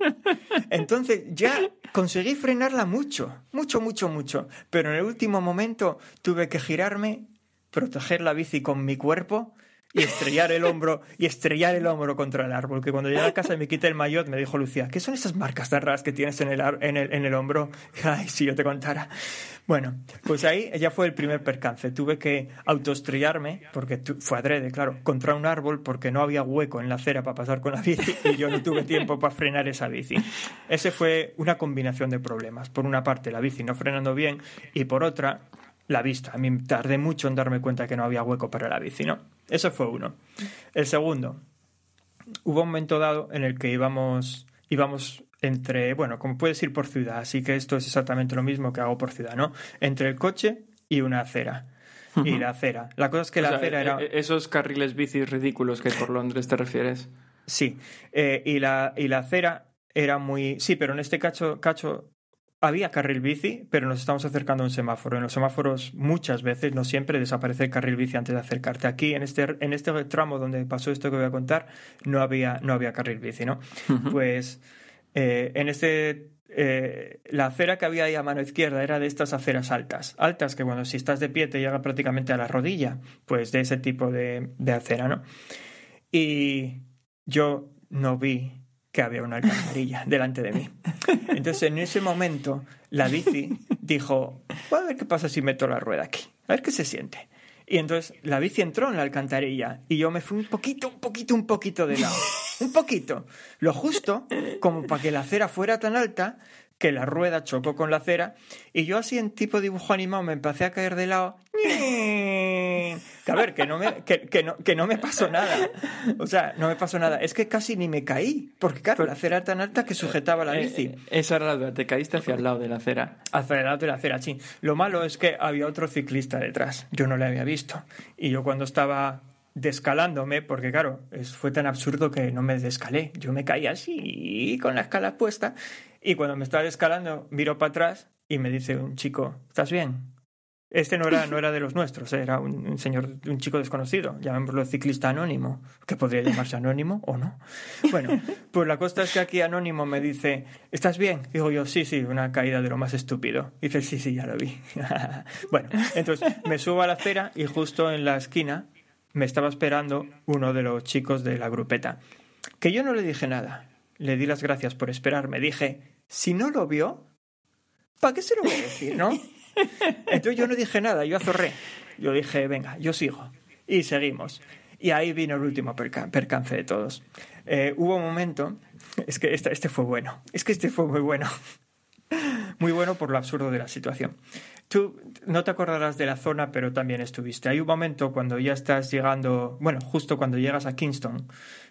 Entonces ya conseguí frenarla mucho, mucho, mucho, mucho. Pero en el último momento tuve que girarme, proteger la bici con mi cuerpo y estrellar el hombro y estrellar el hombro contra el árbol. Que cuando llegué a casa y me quité el maillot, me dijo Lucía, ¿qué son esas marcas tan raras que tienes en el, en el, en el hombro? Ay, si yo te contara. Bueno, pues ahí ya fue el primer percance. Tuve que autoestrellarme, porque fue adrede, claro, contra un árbol porque no había hueco en la acera para pasar con la bici y yo no tuve tiempo para frenar esa bici. Ese fue una combinación de problemas. Por una parte, la bici no frenando bien y por otra, la vista. A mí tardé mucho en darme cuenta que no había hueco para la bici, ¿no? Eso fue uno. El segundo, hubo un momento dado en el que íbamos, íbamos entre, bueno, como puedes ir por ciudad, así que esto es exactamente lo mismo que hago por ciudad, ¿no? Entre el coche y una acera. Y la acera. La cosa es que O la sea, acera era... e- e- Esos carriles bicis ridículos que por Londres te refieres. Sí, eh, y, la, y la acera era muy... Sí, pero en este cacho, cacho había carril bici, pero nos estamos acercando a un semáforo. En los semáforos muchas veces, no siempre, desaparece el carril bici antes de acercarte. Aquí, en este, en este tramo donde pasó esto que voy a contar, no había, no había carril bici, ¿no? Pues eh, en este... eh, la acera que había ahí a mano izquierda era de estas aceras altas. Altas que, bueno, si estás de pie te llega prácticamente a la rodilla. Pues de ese tipo de, de acera, ¿no? y yo no vi que había una alcantarilla delante de mí. Entonces, en ese momento, la bici dijo, voy a ver qué pasa si meto la rueda aquí, a ver qué se siente. Y entonces la bici entró en la alcantarilla y yo me fui un poquito, un poquito, un poquito de lado. Un poquito. Lo justo como para que la acera fuera tan alta que la rueda chocó con la acera y yo así en tipo dibujo animado me empecé a caer de lado. Que a ver, que no, me, que, que no, que no me pasó nada. O sea, no me pasó nada. Es que casi ni me caí. Porque claro, la acera era tan alta que sujetaba la Eh, bici. eh, esa era la duda, te caíste hacia el lado de la acera. Hacia el lado de la acera, sí. Lo malo es que había otro ciclista detrás. Yo no le había visto. Y yo cuando estaba descalándome, porque claro, fue tan absurdo que no me descalé. Yo me caí así, con la escala puesta, y cuando me estaba descalando, miro para atrás y me dice un chico, ¿estás bien? Este no era, no era de los nuestros, era un, un señor, un chico desconocido, llamémoslo ciclista anónimo, que podría llamarse anónimo o no. Bueno, pues la cosa es que aquí anónimo me dice, ¿estás bien? Digo yo, sí, sí, una caída de lo más estúpido. Dice, sí, sí, ya lo vi. bueno, entonces me subo a la acera y justo en la esquina me estaba esperando uno de los chicos de la grupeta. Que yo no le dije nada. Le di las gracias por esperarme. Dije, si no lo vio, ¿para qué se lo voy a decir, no? Entonces yo no dije nada, yo azorré. Yo dije, venga, yo sigo. Y seguimos. Y ahí vino el último perca- percance de todos. Eh, hubo un momento, es que este, este fue bueno, es que este fue muy bueno. Muy bueno por lo absurdo de la situación. Tú no te acordarás de la zona, pero también estuviste. Hay un momento cuando ya estás llegando, bueno, justo cuando llegas a Kingston,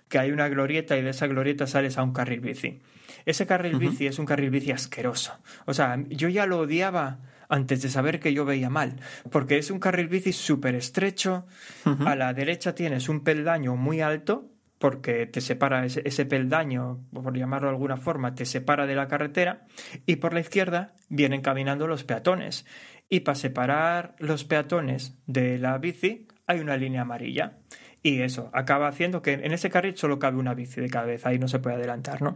que hay una glorieta y de esa glorieta sales a un carril bici. Ese carril bici es un carril bici asqueroso. O sea, yo ya lo odiaba antes de saber que yo veía mal, porque es un carril bici súper estrecho. A la derecha tienes un peldaño muy alto, porque te separa ese, ese peldaño, por llamarlo de alguna forma, te separa de la carretera, y por la izquierda vienen caminando los peatones. Y para separar los peatones de la bici hay una línea amarilla. Y eso acaba haciendo que en ese carril solo cabe una bici de cabeza y no se puede adelantar, ¿no?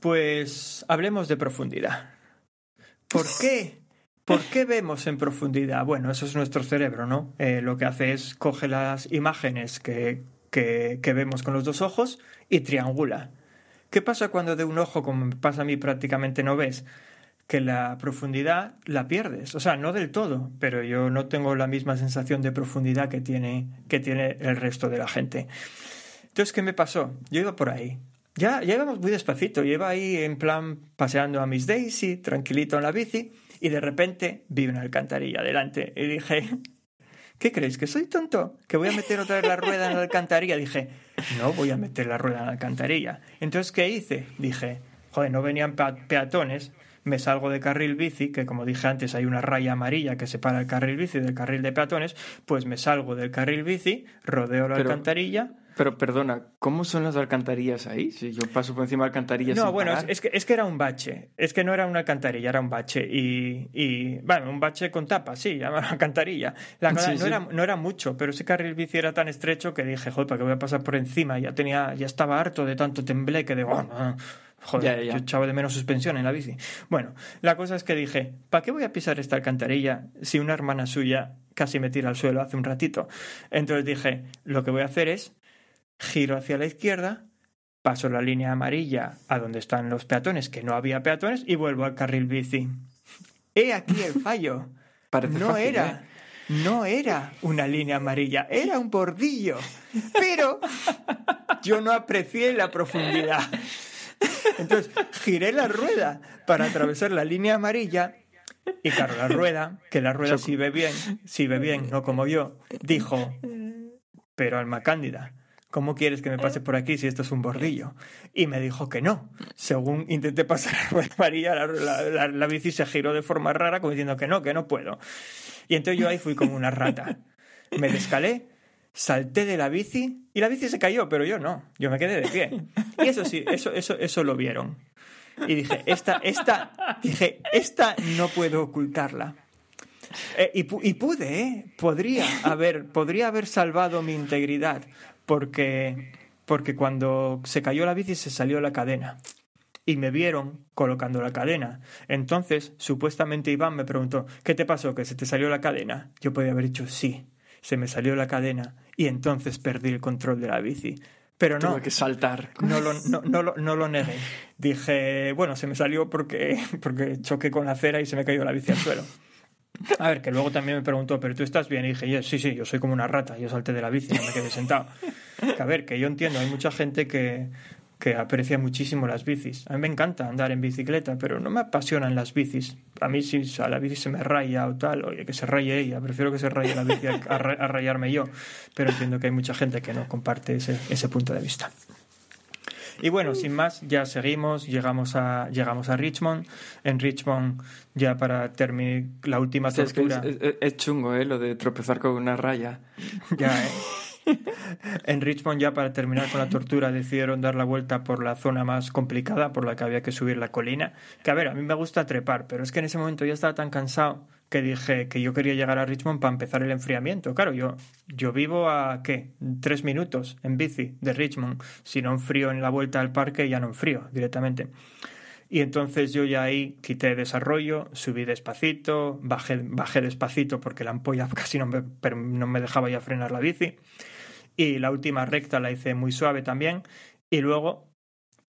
Pues hablemos de profundidad. ¿Por qué? ¿Por qué vemos en profundidad? Bueno, eso es nuestro cerebro, ¿no? Eh, lo que hace es coge las imágenes que, que, vemos con los dos ojos y triangula. ¿Qué pasa cuando de un ojo, como pasa a mí, prácticamente no ves? Que la profundidad la pierdes. O sea, no del todo, pero yo no tengo la misma sensación de profundidad que tiene, que tiene el resto de la gente. Entonces, ¿qué me pasó? Yo iba por ahí. Ya, ya íbamos muy despacito. Iba ahí en plan paseando a Miss Daisy, tranquilito en la bici, y de repente vi una alcantarilla delante. Y dije, ¿qué creéis? ¿Que soy tonto? ¿Que voy a meter otra vez la rueda en la alcantarilla? Dije, no voy a meter la rueda en la alcantarilla. Entonces, ¿qué hice? Dije, joder, no venían pea- peatones. Me salgo de carril bici, que como dije antes hay una raya amarilla que separa el carril bici del carril de peatones, pues me salgo del carril bici, rodeo la Pero- alcantarilla, Pero perdona, ¿cómo son las alcantarillas ahí? Si yo paso por encima de alcantarillas. No, sin bueno, es, parar. es que, es que era un bache. Es que no era una alcantarilla, era un bache. Y, y bueno, un bache con tapa, sí, llama alcantarilla. La cosa Sí, no, sí. Era, no era mucho, pero ese carril bici era tan estrecho que dije, joder, ¿para qué voy a pasar por encima? Ya tenía, ya estaba harto de tanto tembleque de, "Oh, no". joder, Ya, ya. yo echaba de menos suspensión en la bici. Bueno, la cosa es que dije, ¿para qué voy a pisar esta alcantarilla si una hermana suya casi me tira al suelo hace un ratito? Entonces dije, lo que voy a hacer es giro hacia la izquierda, paso la línea amarilla a donde están los peatones, que no había peatones, y vuelvo al carril bici. He aquí el fallo. Parece no fácil, ¿eh? era, no era una línea amarilla, era un bordillo. Pero yo no aprecié la profundidad. Entonces giré la rueda para atravesar la línea amarilla y claro, la rueda, que la rueda si ve bien, si ve bien, no como yo, dijo, pero Alma Cándida, ¿cómo quieres que me pase por aquí si esto es un bordillo? Y me dijo que no. Según intenté pasar rueda amarilla, la, la- la- la bici se giró de forma rara, como diciendo que no, que no puedo. Y entonces yo ahí fui como una rata. Me descalé, salté de la bici y la bici se cayó, pero yo no. Yo me quedé de pie. Y eso sí, eso, eso, eso lo vieron. Y dije, esta, esta, dije, esta no puedo ocultarla. Eh, y pude, ¿eh? Podría haber, podría haber salvado mi integridad, porque, porque cuando se cayó la bici se salió la cadena. Y me vieron colocando la cadena. Entonces, supuestamente Iván me preguntó, ¿qué te pasó? ¿Que se te salió la cadena? Yo podía haber dicho sí, se me salió la cadena y entonces perdí el control de la bici. Pero no, Tuve que saltar. no lo, no, no lo, no lo negué. Dije, bueno, se me salió porque, porque choqué con la acera y se me cayó la bici al suelo. A ver, que luego también me preguntó, ¿pero tú estás bien? Y dije, "Yes, sí, sí, yo soy como una rata, yo salté de la bici, no me quedé sentado. A ver, que yo entiendo, hay mucha gente que, que aprecia muchísimo las bicis. A mí me encanta andar en bicicleta, pero no me apasionan las bicis. A mí si a la bici se me raya o tal, oye, que se raye ella, prefiero que se raye la bici a, a rayarme yo. Pero entiendo que hay mucha gente que no comparte ese, ese punto de vista. Y bueno, sin más, ya seguimos, llegamos a, llegamos a Richmond. En Richmond, ya para terminar la última Sí, es, que tortura. es, es- es chungo, ¿eh? Lo de tropezar con una raya. Ya, ¿eh? En Richmond, ya para terminar con la tortura, decidieron dar la vuelta por la zona más complicada, por la que había que subir la colina. Que a ver, a mí me gusta trepar, pero es que en ese momento ya estaba tan cansado que dije que yo quería llegar a Richmond para empezar el enfriamiento. Claro, yo, yo vivo a, ¿qué? Tres minutos en bici de Richmond. Si no enfrío en la vuelta al parque, ya no enfrío directamente. Y entonces yo ya ahí quité desarrollo, subí despacito, bajé, bajé despacito porque la ampolla casi no me, no me dejaba ya frenar la bici. Y la última recta la hice muy suave también. Y luego,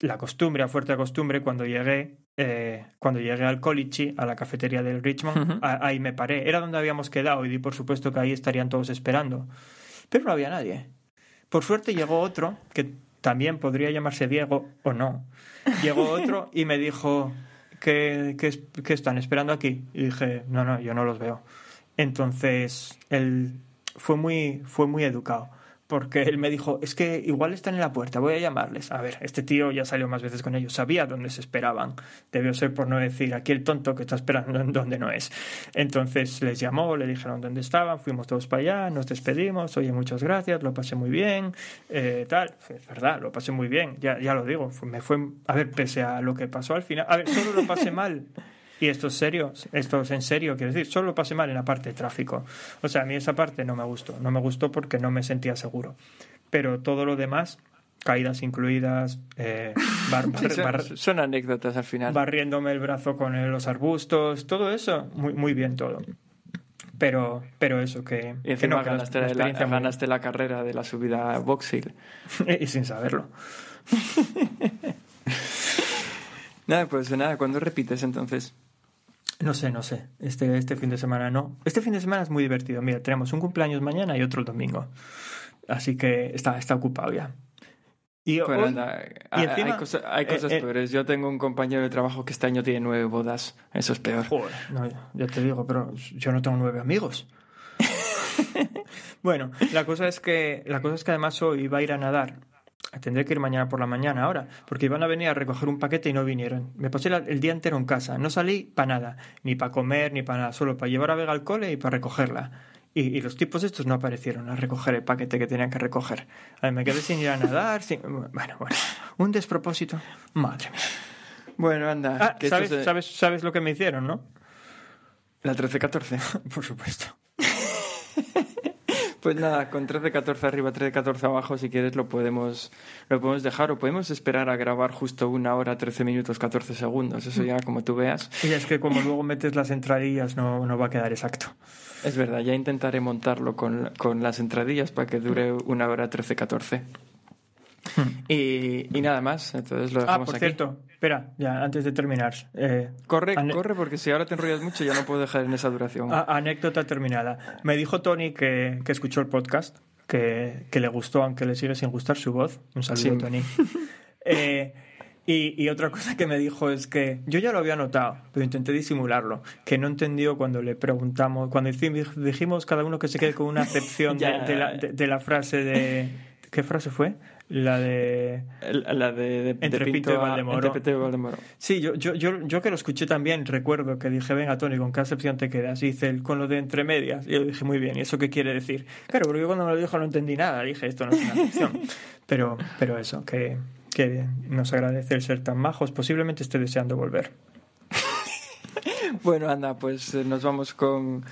la costumbre, a fuerte costumbre, cuando llegué, eh, cuando llegué al Colichi, a la cafetería del Richmond, a- ahí me paré. Era donde habíamos quedado y di por supuesto que ahí estarían todos esperando. Pero no había nadie. Por suerte llegó otro, que también podría llamarse Diego o no. Llegó otro y me dijo es- que están esperando aquí. Y dije, no, no, yo no los veo. Entonces, él fue muy, fue muy educado. Porque él me dijo, es que igual están en la puerta, voy a llamarles. A ver, este tío ya salió más veces con ellos, sabía dónde se esperaban. Debió ser por no decir, aquí el tonto que está esperando en donde no es. Entonces les llamó, le dijeron dónde estaban, fuimos todos para allá, nos despedimos, oye, muchas gracias, lo pasé muy bien, eh, tal. Es verdad, lo pasé muy bien, ya, ya lo digo. Me fue, a ver, pese a lo que pasó al final, a ver, solo lo pasé mal. Y esto es serio, esto es en serio, quiero decir, solo lo pasé mal en la parte de tráfico. O sea, a mí esa parte no me gustó, no me gustó porque no me sentía seguro. Pero todo lo demás, caídas incluidas, eh, bar- Sí, son, anécdotas al final. barriéndome el brazo con los arbustos, todo eso, muy, muy bien todo. Pero, pero eso, que, Y que no, que la- ganaste, la la, muy- ganaste la carrera de la subida a Box Hill. y sin saberlo. Nada, pues nada, ¿cuándo repites entonces? No sé, no sé. Este, este fin de semana no. Este fin de semana es muy divertido. Mira, tenemos un cumpleaños mañana y otro el domingo. Así que está, está ocupado ya. Y Bueno, hoy- anda, y hay, encima- hay eh, cosas eh, peores. Yo tengo un compañero de trabajo que este año tiene nueve bodas. Eso es peor. Joder, no, ya te digo, pero yo no tengo nueve amigos. bueno, la cosa es que la cosa es que además hoy iba a ir a nadar. Tendré que ir mañana por la mañana ahora, porque iban a venir a recoger un paquete y no vinieron. Me pasé el día entero en casa, no salí para nada, ni para comer, ni para nada, solo para llevar a Vega al cole y para recogerla. Y, y los tipos estos no aparecieron a recoger el paquete que tenían que recoger. A ver, me quedé sin ir a nadar, sin... bueno, bueno, un despropósito. Madre mía. Bueno, anda. Ah, que esto ¿sabes, se- sabes, sabes lo que me hicieron, no? La 13-14. Por supuesto. Pues nada, con 13-14 arriba, 13-14 abajo, si quieres lo podemos, lo podemos dejar o podemos esperar a grabar justo una hora, 13 minutos, 14 segundos. Eso ya como tú veas. Y es que como luego metes las entradillas no, no va a quedar exacto. Es verdad, ya intentaré montarlo con, con las entradillas para que dure una hora 13-14. Y, y nada más, entonces lo Ah, dejamos por aquí. cierto, espera, ya antes de terminar. eh, Corre, corre, porque si ahora te enrollas mucho ya no puedo dejar en esa duración. anécdota terminada. Me dijo Tony que, que escuchó el podcast, que, que le gustó, aunque le sigue sin gustar su voz. Un saludo, Sí. Tony. Eh, y, y otra cosa que me dijo es que yo ya lo había notado, pero intenté disimularlo, que no entendió cuando le preguntamos, cuando dijimos cada uno que se quede con una acepción de, de la, de- de la frase de... ¿Qué frase fue? La de... La de, de, de Pinto y Valdemoro. entre Pinto y Valdemoro. Sí, yo, yo, yo, yo que lo escuché también recuerdo que dije, venga Tony, ¿con qué acepción te quedas? Y dice, el con lo de entre medias. Y yo dije, muy bien, ¿y eso qué quiere decir? Claro, porque yo cuando me lo dijo no entendí nada, dije, esto no es una acepción. pero, pero eso, que, que nos agradece el ser tan majos, posiblemente esté deseando volver. Bueno, anda, pues eh, nos vamos con,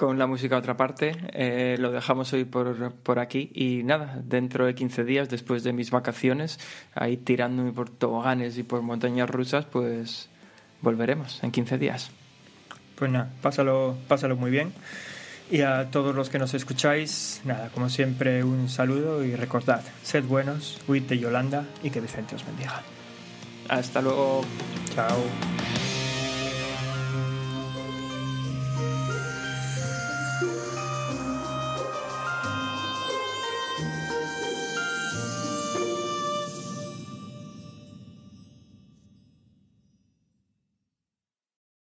con la música a otra parte. Eh, lo dejamos hoy por, por aquí. Y nada, dentro de 15 días, después de mis vacaciones, ahí tirándome por toboganes y por montañas rusas, pues volveremos en 15 días. Pues nada, pásalo, pásalo muy bien. Y a todos los que nos escucháis, nada, como siempre, un saludo y recordad, sed buenos, huid de Yolanda y que Vicente os bendiga. Hasta luego. Chao.